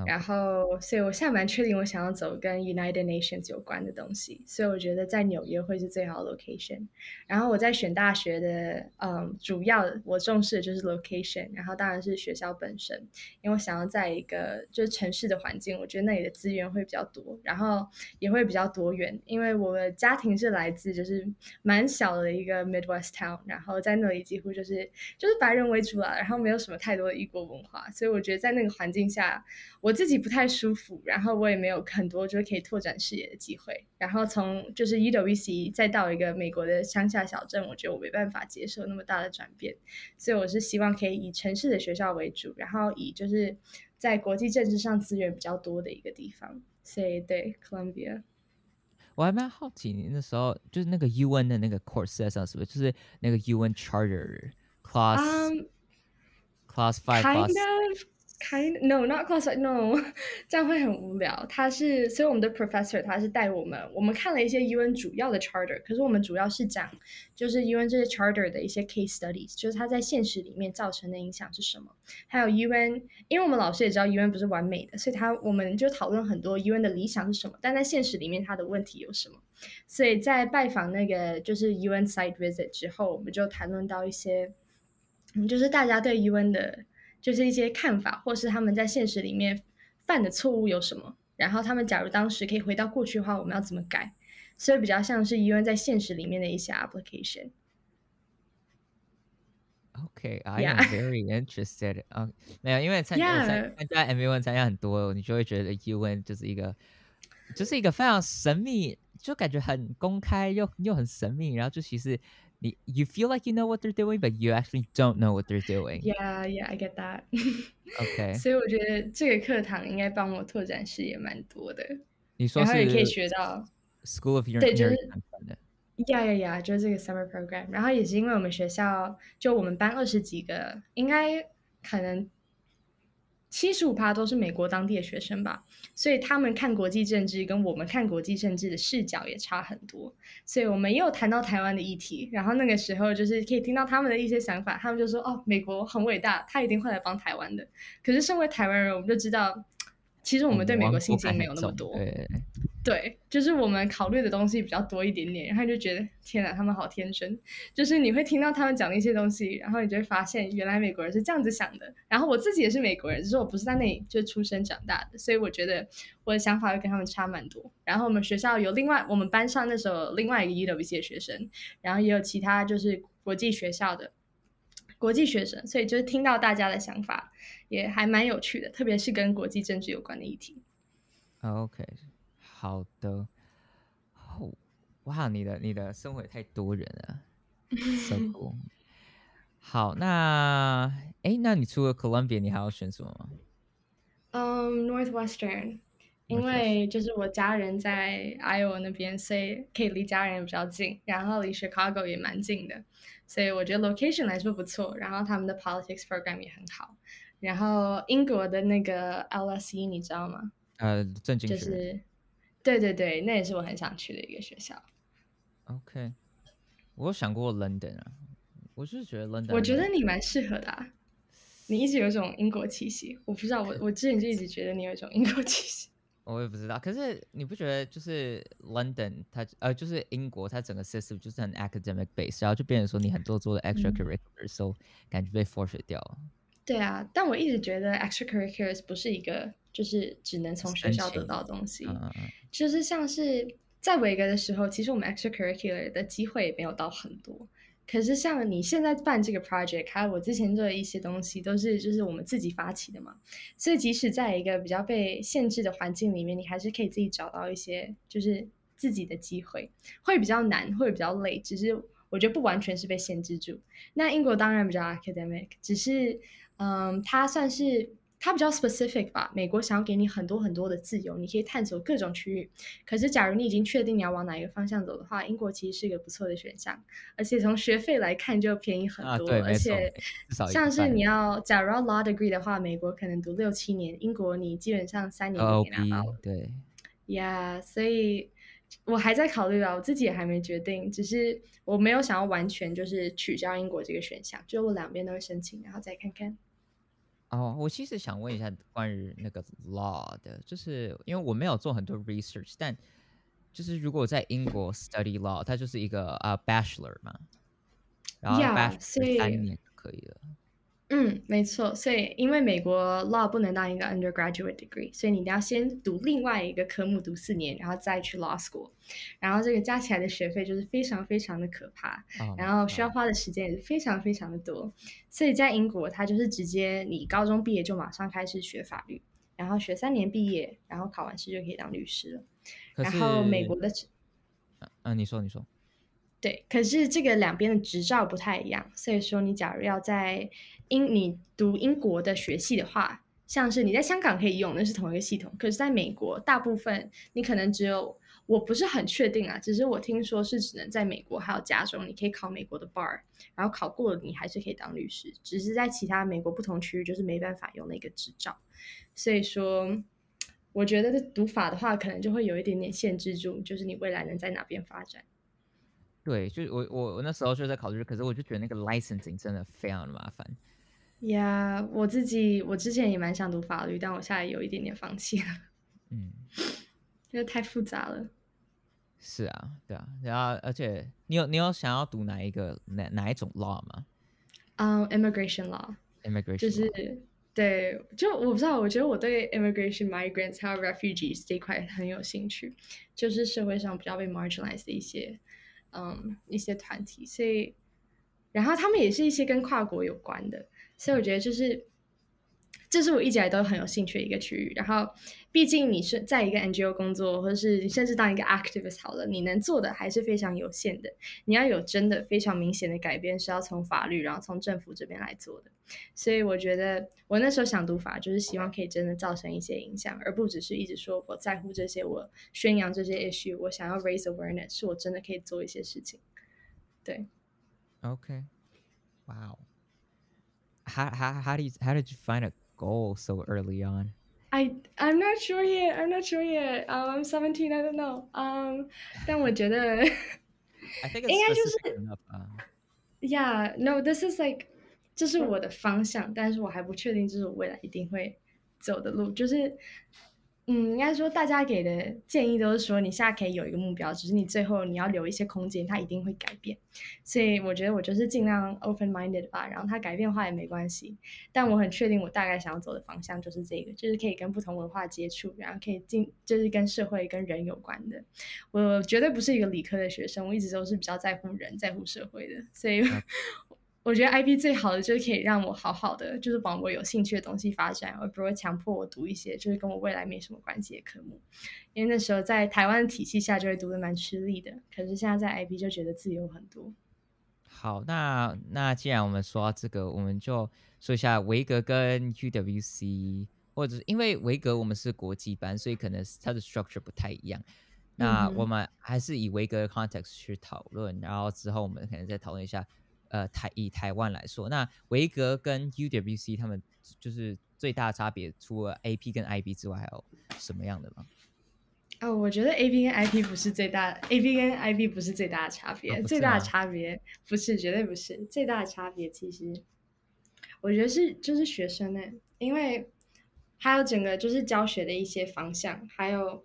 然后，所以我现在蛮确定我想要走跟 United Nations 有关的东西，所以我觉得在纽约会是最好的 location。然后我在选大学的，嗯，主要我重视的就是 location，然后当然是学校本身，因为我想要在一个就是城市的环境，我觉得那里的资源会比较多，然后也会比较多元，因为我的家庭是来自就是蛮小的一个 Midwest town，然后在那里几乎就是就是白人为主啦，然后没有什么太多的异国文化，所以我觉得在那个环境下。我自己不太舒服，然后我也没有很多就是可以拓展视野的机会。然后从就是 UWC 再到一个美国的乡下小镇，我觉得我没办法接受那么大的转变，所以我是希望可以以城市的学校为主，然后以就是在国际政治上资源比较多的一个地方。所以对，Columbia，我还蛮好奇你那时候就是那个 UN 的那个 course 上是不是就是那个 UN Charter Class、um, Class Five Class。Kind no, not classified. No，这样会很无聊。他是，所以我们的 professor 他是带我们，我们看了一些 UN 主要的 charter，可是我们主要是讲就是 UN 这些 charter 的一些 case studies，就是它在现实里面造成的影响是什么。还有 UN，因为我们老师也知道 UN 不是完美的，所以他我们就讨论很多 UN 的理想是什么，但在现实里面它的问题有什么。所以在拜访那个就是 UN site visit 之后，我们就谈论到一些，嗯，就是大家对 UN 的。就是一些看法，或是他们在现实里面犯的错误有什么，然后他们假如当时可以回到过去的话，我们要怎么改？所以比较像是 UN 在现实里面的一些 application。Okay, I am very interested. 啊，没有，因为参加参加 MUN 参加很多，你就会觉得 UN 就是一个，就是一个非常神秘，就感觉很公开又又很神秘，然后就其实。你 you feel like you know what they're doing, but you actually don't know what they're doing. Yeah, yeah, I get that. OK，所以我觉得这个课堂应该帮我拓展视野蛮多的。你说是？然后也可以学到 School of Your 对，就是 Yeah, yeah, yeah，就是这个 summer program。然后也是因为我们学校就我们班二十几个，应该可能。 七十五趴都是美国当地的学生吧，所以他们看国际政治跟我们看国际政治的视角也差很多。所以我们也有谈到台湾的议题，然后那个时候就是可以听到他们的一些想法，他们就说：“哦，美国很伟大，他一定会来帮台湾的。”可是身为台湾人，我们就知道。其实我们对美国信心没有那么多，对，对，就是我们考虑的东西比较多一点点，然后就觉得天哪，他们好天真。就是你会听到他们讲的一些东西，然后你就会发现原来美国人是这样子想的。然后我自己也是美国人，只是我不是在那里就出生长大的，所以我觉得我的想法会跟他们差蛮多。然后我们学校有另外，我们班上那时候另外一个 UWC 的学生，然后也有其他就是国际学校的。国际学生，所以就是听到大家的想法也还蛮有趣的，特别是跟国际政治有关的议题。OK，好的。哦，哇，你的你的生活也太多人了 生活。好，那哎，那你除了 Columbia，你还要选什么吗？嗯，um，Northwestern。因为就是我家人在 Iowa 那边，所以可以离家人比较近，然后离 Chicago 也蛮近的，所以我觉得 location 来说不错。然后他们的 politics program 也很好。然后英国的那个 LSE 你知道吗？呃，正经就是，对对对，那也是我很想去的一个学校。OK，我有想过 London 啊，我就是觉得 London，我觉得你蛮适合的啊，你一直有一种英国气息，我不知道，我我之前就一直觉得你有一种英国气息。我也不知道，可是你不觉得就是 London 它呃就是英国它整个 system 就是很 academic base，然后就变成说你很多做的 extracurriculars，so、嗯、感觉被 forfeit 掉了。对啊，但我一直觉得 extracurriculars 不是一个就是只能从学校得到的东西，嗯、就是像是在维格的时候，其实我们 extracurricular 的机会也没有到很多。可是像你现在办这个 project，还有我之前做的一些东西，都是就是我们自己发起的嘛。所以即使在一个比较被限制的环境里面，你还是可以自己找到一些就是自己的机会，会比较难，会比较累。只是我觉得不完全是被限制住。那英国当然比较 academic，只是嗯，它算是。它比较 specific 吧，美国想要给你很多很多的自由，你可以探索各种区域。可是，假如你已经确定你要往哪一个方向走的话，英国其实是一个不错的选项，而且从学费来看就便宜很多。啊、而且，像是你要假如要 law degree 的话，美国可能读六七年，英国你基本上三年就可以拿到了。对，呀，yeah, 所以我还在考虑啊，我自己也还没决定，只是我没有想要完全就是取消英国这个选项，就我两边都会申请，然后再看看。哦，我其实想问一下关于那个 law 的，就是因为我没有做很多 research，但就是如果在英国 study law，它就是一个啊、uh, bachelor 嘛，然后 bachelor 三年就可以了。嗯，没错，所以因为美国 law 不能当一个 undergraduate degree，所以你一定要先读另外一个科目读四年，然后再去 law school，然后这个加起来的学费就是非常非常的可怕，哦、然后需要花的时间也是非常非常的多，哦、所以在英国它就是直接你高中毕业就马上开始学法律，然后学三年毕业，然后考完试就可以当律师了。然后美国的，嗯、啊，你说你说，对，可是这个两边的执照不太一样，所以说你假如要在英，你读英国的学系的话，像是你在香港可以用，那是同一个系统，可是在美国，大部分你可能只有，我不是很确定啊，只是我听说是只能在美国还有加州，你可以考美国的 bar，然后考过了你还是可以当律师，只是在其他美国不同区域就是没办法用那个执照，所以说。我觉得读法的话，可能就会有一点点限制住，就是你未来能在哪边发展。对，就我我我那时候就在考虑，可是我就觉得那个 licensing 真的非常的麻烦。呀，yeah, 我自己我之前也蛮想读法律，但我现在有一点点放弃了。嗯，因为太复杂了。是啊，对啊，然后而且你有你有想要读哪一个哪哪一种 law 吗？嗯、um,，immigration law。immigration 就是。对，就我不知道，我觉得我对 immigration migrants 还有 refugees 这一块很有兴趣，就是社会上比较被 marginalized 的一些，嗯，一些团体，所以，然后他们也是一些跟跨国有关的，所以我觉得就是。这是我一直以来都很有兴趣的一个区域。然后，毕竟你是在一个 NGO 工作，或者是甚至当一个 activist 好了，你能做的还是非常有限的。你要有真的非常明显的改变，是要从法律，然后从政府这边来做的。所以，我觉得我那时候想读法，就是希望可以真的造成一些影响，而不只是一直说我在乎这些，我宣扬这些 issue，我想要 raise awareness，是我真的可以做一些事情。对。OK。Wow。How how how did how did you find it? goal so early on? I I'm not sure yet. I'm not sure yet. Um, I'm seventeen. I don't know. Um, 但我觉得 I think 应该就是 Yeah, no, this is like 这是我的方向，但是我还不确定这是我未来一定会走的路，就是。 嗯，应该说大家给的建议都是说，你现在可以有一个目标，只是你最后你要留一些空间，它一定会改变。所以我觉得我就是尽量 open minded 吧，然后它改变的话也没关系。但我很确定，我大概想要走的方向就是这个，就是可以跟不同文化接触，然后可以进，就是跟社会跟人有关的。我绝对不是一个理科的学生，我一直都是比较在乎人、在乎社会的，所以。嗯我觉得 IB 最好的就是可以让我好好的，就是往我有兴趣的东西发展，而不会强迫我读一些就是跟我未来没什么关系的科目。因为那时候在台湾体系下就会读的蛮吃力的，可是现在在 IB 就觉得自由很多。好，那那既然我们说到这个，我们就说一下维格跟 UWC，或者是因为维格我们是国际班，所以可能它的 structure 不太一样。那我们还是以维格的 context 去讨论，然后之后我们可能再讨论一下。呃，台以台湾来说，那维格跟 UWC 他们就是最大的差别，除了 AP 跟 IB 之外，还有什么样的吗？哦，我觉得 A B 跟 I P 不是最大，A B 跟 IB 不是最大的差别，哦、最大的差别不是，绝对不是最大的差别。其实我觉得是就是学生呢，因为还有整个就是教学的一些方向，还有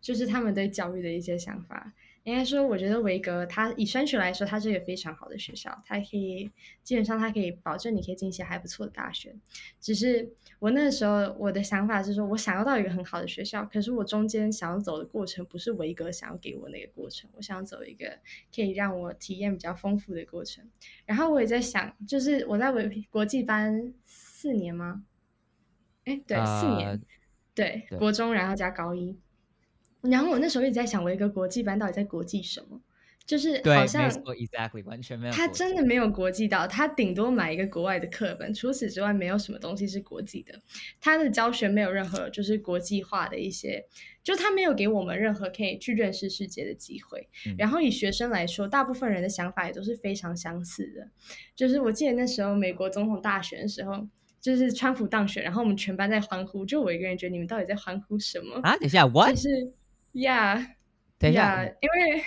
就是他们对教育的一些想法。应该说，我觉得维格它以升学来说，它是一个非常好的学校，它可以基本上它可以保证你可以进一些还不错的大学。只是我那时候我的想法是说，我想要到一个很好的学校，可是我中间想要走的过程不是维格想要给我那个过程，我想要走一个可以让我体验比较丰富的过程。然后我也在想，就是我在维国际班四年吗？哎，对，四年，uh, 对，对国中然后加高一。然后我那时候一直在想，我一个国际班到底在国际什么？就是好像，exactly 完全没有。他真的没有国际到，他顶多买一个国外的课本，除此之外没有什么东西是国际的。他的教学没有任何就是国际化的一些，就他没有给我们任何可以去认识世界的机会。嗯、然后以学生来说，大部分人的想法也都是非常相似的。就是我记得那时候美国总统大选的时候，就是川普当选，然后我们全班在欢呼，就我一个人觉得你们到底在欢呼什么啊？等一下，what？就是。Yeah，等一下，因为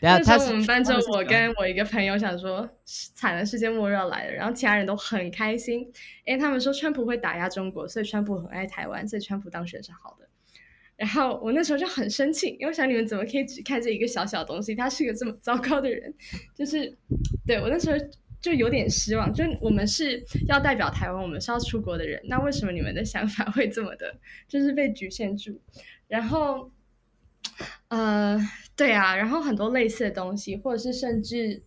那时候我们班就我跟我一个朋友想说，惨了，世界末日要来了，然后其他人都很开心，因为他们说川普会打压中国，所以川普很爱台湾，所以川普当选是好的。然后我那时候就很生气，因为我想你们怎么可以只看这一个小小东西？他是个这么糟糕的人，就是对我那时候就有点失望。就我们是要代表台湾，我们是要出国的人，那为什么你们的想法会这么的，就是被局限住？然后。呃，对啊，然后很多类似的东西，或者是甚至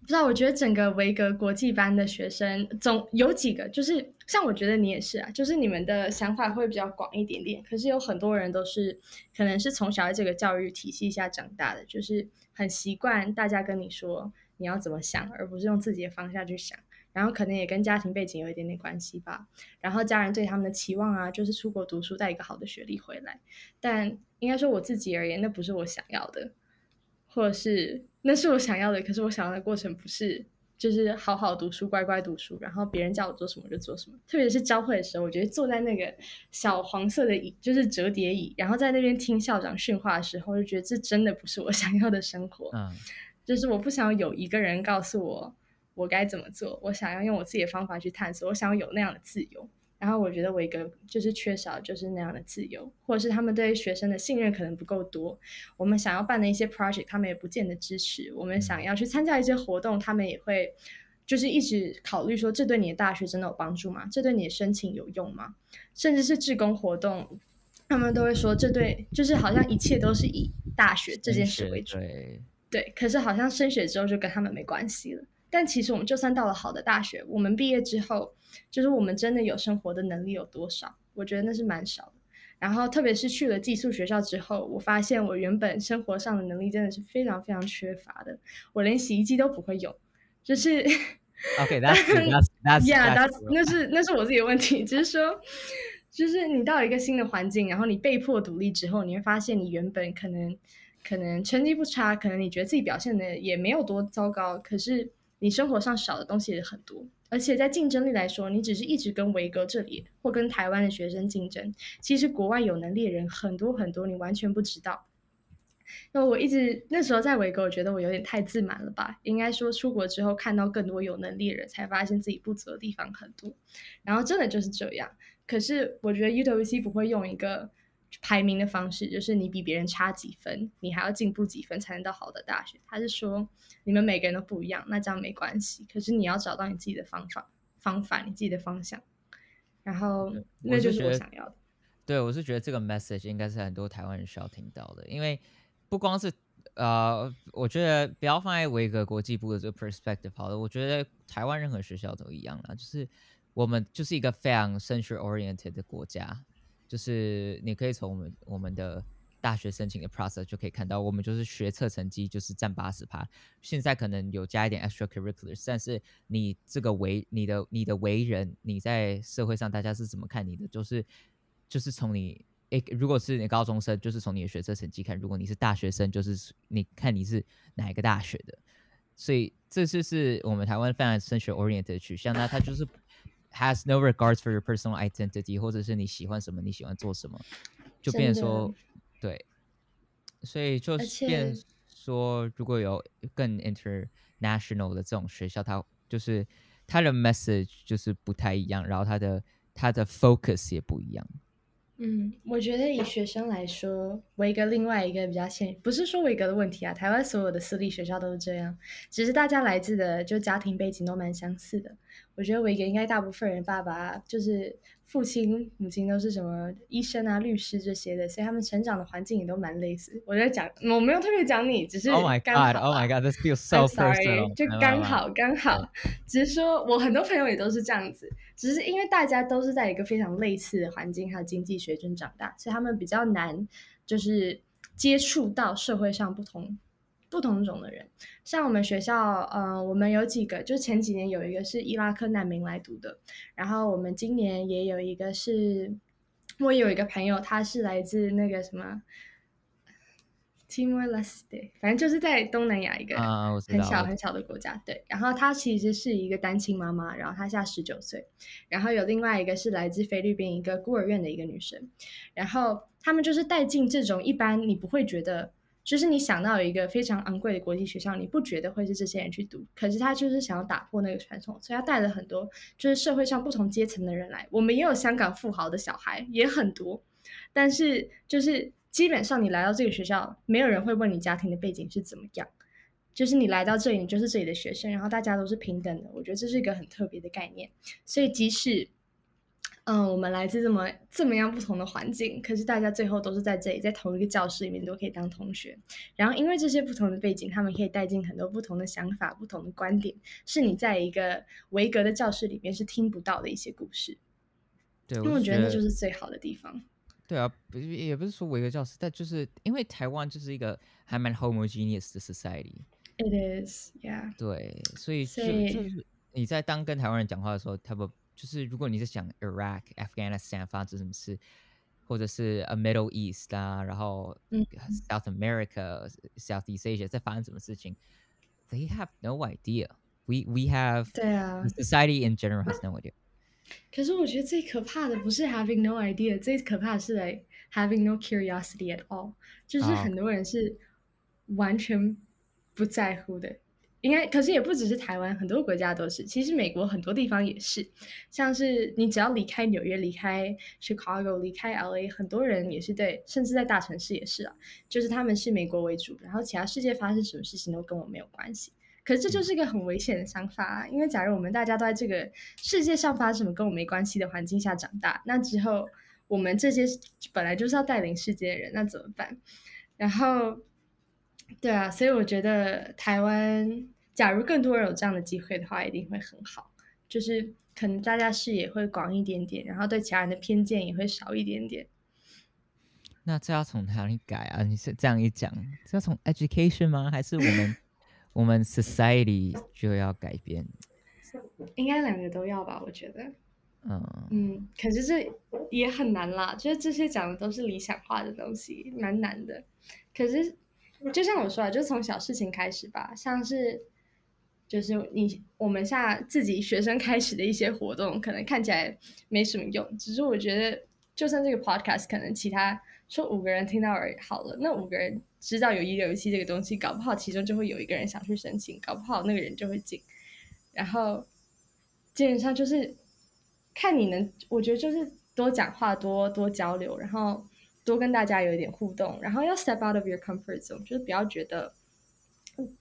不知道，我觉得整个维格国际班的学生总有几个，就是像我觉得你也是啊，就是你们的想法会比较广一点点。可是有很多人都是可能是从小在这个教育体系下长大的，就是很习惯大家跟你说你要怎么想，而不是用自己的方向去想。然后可能也跟家庭背景有一点点关系吧。然后家人对他们的期望啊，就是出国读书带一个好的学历回来。但应该说我自己而言，那不是我想要的，或者是那是我想要的，可是我想要的过程不是。就是好好读书，乖乖读书，然后别人叫我做什么就做什么。特别是教会的时候，我觉得坐在那个小黄色的椅，就是折叠椅，然后在那边听校长训话的时候，就觉得这真的不是我想要的生活。嗯，就是我不想有一个人告诉我我该怎么做，我想要用我自己的方法去探索，我想要有那样的自由。然后我觉得我一个就是缺少就是那样的自由，或者是他们对学生的信任可能不够多。我们想要办的一些 project，他们也不见得支持。我们想要去参加一些活动，他们也会就是一直考虑说，这对你的大学真的有帮助吗？这对你的申请有用吗？甚至是志工活动，他们都会说，这对就是好像一切都是以大学这件事为主。对，对，可是好像升学之后就跟他们没关系了。但其实我们就算到了好的大学，我们毕业之后，就是我们真的有生活的能力有多少？我觉得那是蛮少的。然后特别是去了寄宿学校之后，我发现我原本生活上的能力真的是非常非常缺乏的。我连洗衣机都不会用，就是 OK，that's that's that's yeah，that's 那是那是我自己的问题。只是说，就是你到一个新的环境，然后你被迫独立之后，你会发现你原本可能可能成绩不差，可能你觉得自己表现的也没有多糟糕，可是。你生活上少的东西也很多，而且在竞争力来说，你只是一直跟维格这里或跟台湾的学生竞争。其实国外有能力人很多很多，你完全不知道。那我一直那时候在维格，我觉得我有点太自满了吧？应该说出国之后看到更多有能力的人，才发现自己不足的地方很多。然后真的就是这样。可是我觉得 UWC 不会用一个。排名的方式就是你比别人差几分，你还要进步几分才能到好的大学。他是说你们每个人都不一样，那这样没关系。可是你要找到你自己的方法、方法，你自己的方向。然后那就是我想要的。对，我是觉得这个 message 应该是很多台湾人需要听到的，因为不光是呃，我觉得不要放在维格国际部的这个 perspective 好了，我觉得台湾任何学校都一样啦，就是我们就是一个非常 c e n t r a l oriented 的国家。就是你可以从我们我们的大学申请的 process 就可以看到，我们就是学测成绩就是占八十趴，现在可能有加一点 extracurriculars，但是你这个为你的你的为人，你在社会上大家是怎么看你的？就是就是从你诶，如果是你高中生，就是从你的学测成绩看；如果你是大学生，就是你看你是哪一个大学的。所以这就是我们台湾非常升学 oriented 的取向，那它就是。Has no regards for your personal identity，或者是你喜欢什么，你喜欢做什么，就变成说，对，所以就变说，如果有更 international 的这种学校，它就是它的 message 就是不太一样，然后它的它的 focus 也不一样。嗯，我觉得以学生来说，维格另外一个比较现，不是说维格的问题啊，台湾所有的私立学校都是这样，只是大家来自的就家庭背景都蛮相似的。我觉得维格应该大部分人爸爸就是父亲母亲都是什么医生啊、律师这些的，所以他们成长的环境也都蛮类似。我在讲，我没有特别讲你，只是刚好。Oh my god! Oh my god! This feels so personal. 就刚好刚好，只是说我很多朋友也都是这样子，只是因为大家都是在一个非常类似的环境还有经济水准长大，所以他们比较难就是接触到社会上不同。不同种的人，像我们学校，呃，我们有几个，就前几年有一个是伊拉克难民来读的，然后我们今年也有一个是，我有一个朋友，他是来自那个什么，Timor Leste，反正就是在东南亚一个很小很小的国家，对。然后她其实是一个单亲妈妈，然后她现在十九岁，然后有另外一个是来自菲律宾一个孤儿院的一个女生，然后他们就是带进这种一般你不会觉得。就是你想到有一个非常昂贵的国际学校，你不觉得会是这些人去读？可是他就是想要打破那个传统，所以他带了很多就是社会上不同阶层的人来。我们也有香港富豪的小孩，也很多。但是就是基本上你来到这个学校，没有人会问你家庭的背景是怎么样。就是你来到这里，你就是这里的学生，然后大家都是平等的。我觉得这是一个很特别的概念。所以即使嗯，我们来自这么这么样不同的环境，可是大家最后都是在这里，在同一个教室里面都可以当同学。然后因为这些不同的背景，他们可以带进很多不同的想法、不同的观点，是你在一个维格的教室里面是听不到的一些故事。对，因为我觉得那就是最好的地方。对啊，不也不是说维格教室，但就是因为台湾就是一个还蛮 homogeneous 的 society。It is, yeah. 对，所以就就是。你在当跟台湾人讲话的时候，他不就是如果你是讲 Iraq、Afghanistan 发生什么事，或者是 a Middle East 啊，然后 South America、嗯、Southeast Asia 在发生什么事情，They have no idea. We we have 对啊，society in general has no idea. 可是我觉得最可怕的不是 having no idea，最可怕的是 like having no curiosity at all，就是很多人是完全不在乎的。 应该，可是也不只是台湾，很多国家都是。其实美国很多地方也是，像是你只要离开纽约、离开 Chicago、离开 LA，很多人也是对，甚至在大城市也是啊，就是他们是美国为主，然后其他世界发生什么事情都跟我没有关系。可是这就是一个很危险的想法啊，因为假如我们大家都在这个世界上发生什么跟我没关系的环境下长大，那之后我们这些本来就是要带领世界的人，那怎么办？然后。对啊，所以我觉得台湾，假如更多人有这样的机会的话，一定会很好。就是可能大家视野会广一点点，然后对其他人的偏见也会少一点点。那这要从哪里改啊？你是这样一讲，这要从 education 吗？还是我们 我们 society 就要改变？应该两个都要吧，我觉得。嗯嗯，可是这也很难啦，就是这些讲的都是理想化的东西，蛮难的。可是。就像我说的，就从小事情开始吧，像是就是你我们现在自己学生开始的一些活动，可能看起来没什么用，只是我觉得，就算这个 podcast 可能其他说五个人听到而已好了，那五个人知道有一个游戏这个东西，搞不好其中就会有一个人想去申请，搞不好那个人就会进，然后基本上就是看你能，我觉得就是多讲话，多多交流，然后。多跟大家有一点互动，然后要 step out of your comfort zone，就是不要觉得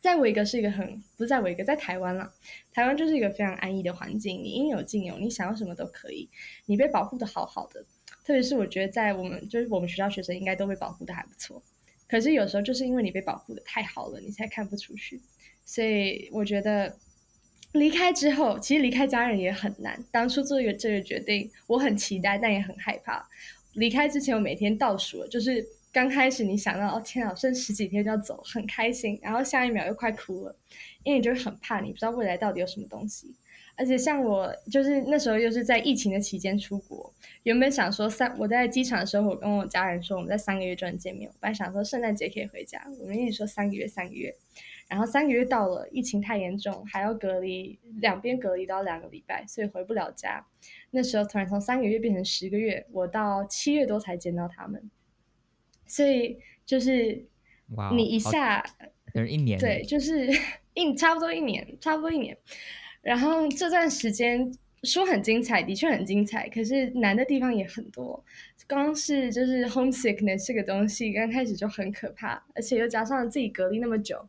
在维格是一个很不是在维格，在台湾啦，台湾就是一个非常安逸的环境，你应有尽有，你想要什么都可以，你被保护的好好的。特别是我觉得在我们就是我们学校学生应该都被保护的还不错，可是有时候就是因为你被保护的太好了，你才看不出去。所以我觉得离开之后，其实离开家人也很难。当初做一个这个决定，我很期待，但也很害怕。离开之前，我每天倒数，就是刚开始你想到哦天啊，剩十几天就要走，很开心，然后下一秒又快哭了，因为你就很怕，你不知道未来到底有什么东西。而且像我，就是那时候又是在疫情的期间出国，原本想说三，我在机场的时候，我跟我家人说，我们在三个月就能见面。我本来想说圣诞节可以回家，我们一直说三个月，三个月。然后三个月到了，疫情太严重，还要隔离，两边隔离都要两个礼拜，所以回不了家。那时候突然从三个月变成十个月，我到七月多才见到他们。所以就是，你一下，等于一年，对，就是 一差不多一年，差不多一年。然后这段时间说很精彩，的确很精彩，可是难的地方也很多。光是就是 homesickness 这个东西，刚开始就很可怕，而且又加上自己隔离那么久。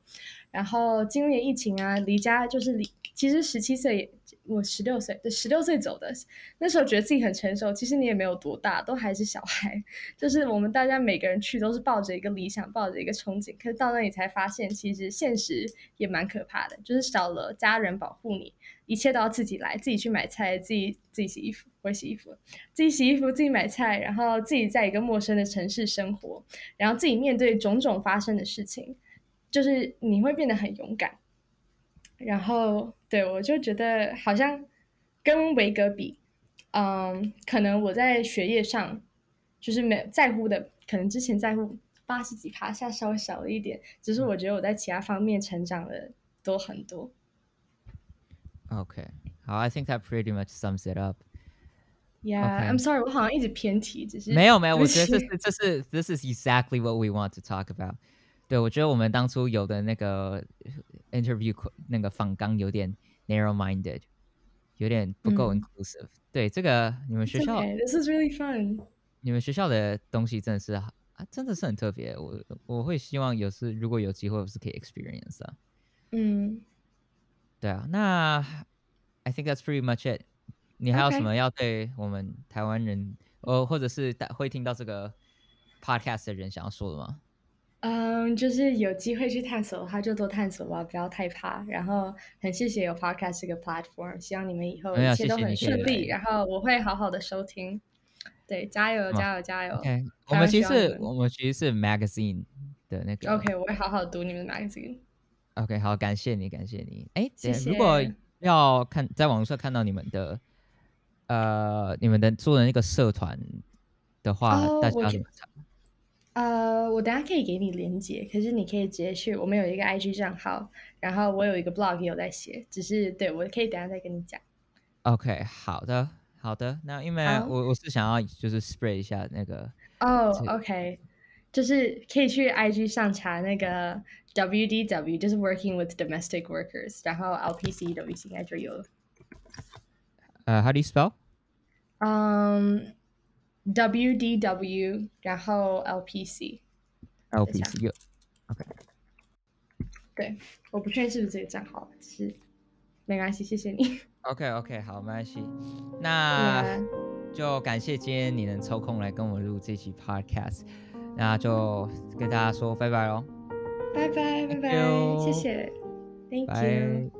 然后经历疫情啊，离家就是离，其实十七岁，我十六岁，对，十六岁走的，那时候觉得自己很成熟，其实你也没有多大，都还是小孩。就是我们大家每个人去都是抱着一个理想，抱着一个憧憬，可是到那里才发现，其实现实也蛮可怕的，就是少了家人保护你，一切都要自己来，自己去买菜，自己自己洗衣服，会洗衣服，自己洗衣服，自己买菜，然后自己在一个陌生的城市生活，然后自己面对种种发生的事情。就是你会变得很勇敢，然后对，我就觉得好像跟维格比，嗯，可能我在学业上就是没在乎的，可能之前在乎八十几趴，下稍微少了一点。只是我觉得我在其他方面成长的多很多。OK，好，I think that pretty much sums it up. Yeah, I'm sorry，我好像一直偏题，只是没有没有，我觉得这是这是 This is exactly what we want to talk about. 对，我觉得我们当初有的那个 interview 那个访纲有点 narrow-minded，有点不够 inclusive。嗯、对，这个你们学校 okay，This is really fun。你们学校的东西真的是啊，真的是很特别。我我会希望有时如果有机会，我是可以 experience 啊。嗯，对啊，那 I think that's pretty much it。你还有什么要对我们台湾人，哦，或者是会听到这个 podcast 的人想要说的吗？嗯，就是有机会去探索的话，就多探索吧，不要太怕。然后很谢谢有 Podcast 这个 platform，希望你们以后一切都很顺利。然后我会好好的收听，对，加油，加油，加油。我们其实我们其实是 magazine 的那个。OK，我会好好读你们的 magazine。OK，好，感谢你，感谢你。哎，谢谢。如果要看在网络上看到你们的，呃，你们的做的那个社团的话，哦、大家要怎么查？呃，我等下可以给你连接，可是你可以直接去。我们有一个 IG 账号，然后我有一个 blog 也有在写，只是对我可以等下再跟你讲。OK，好的，好的。那因为我我是想要就是 spread 一下那个哦、oh,，OK，就是可以去 IG 上查那个 WDW，就是 Working with Domestic Workers，然后 LPC 的微信应该就有了。呃、uh,，How do you spell？嗯、um,。WDW，然后 LPC，LPC LPC, 有，OK，对，我不确定是不是这个账号，是没关系，谢谢你。OK OK，好，没关系，那就感谢今天你能抽空来跟我录这期 Podcast，那就跟大家说拜拜喽，拜拜拜拜，谢谢，Thank you。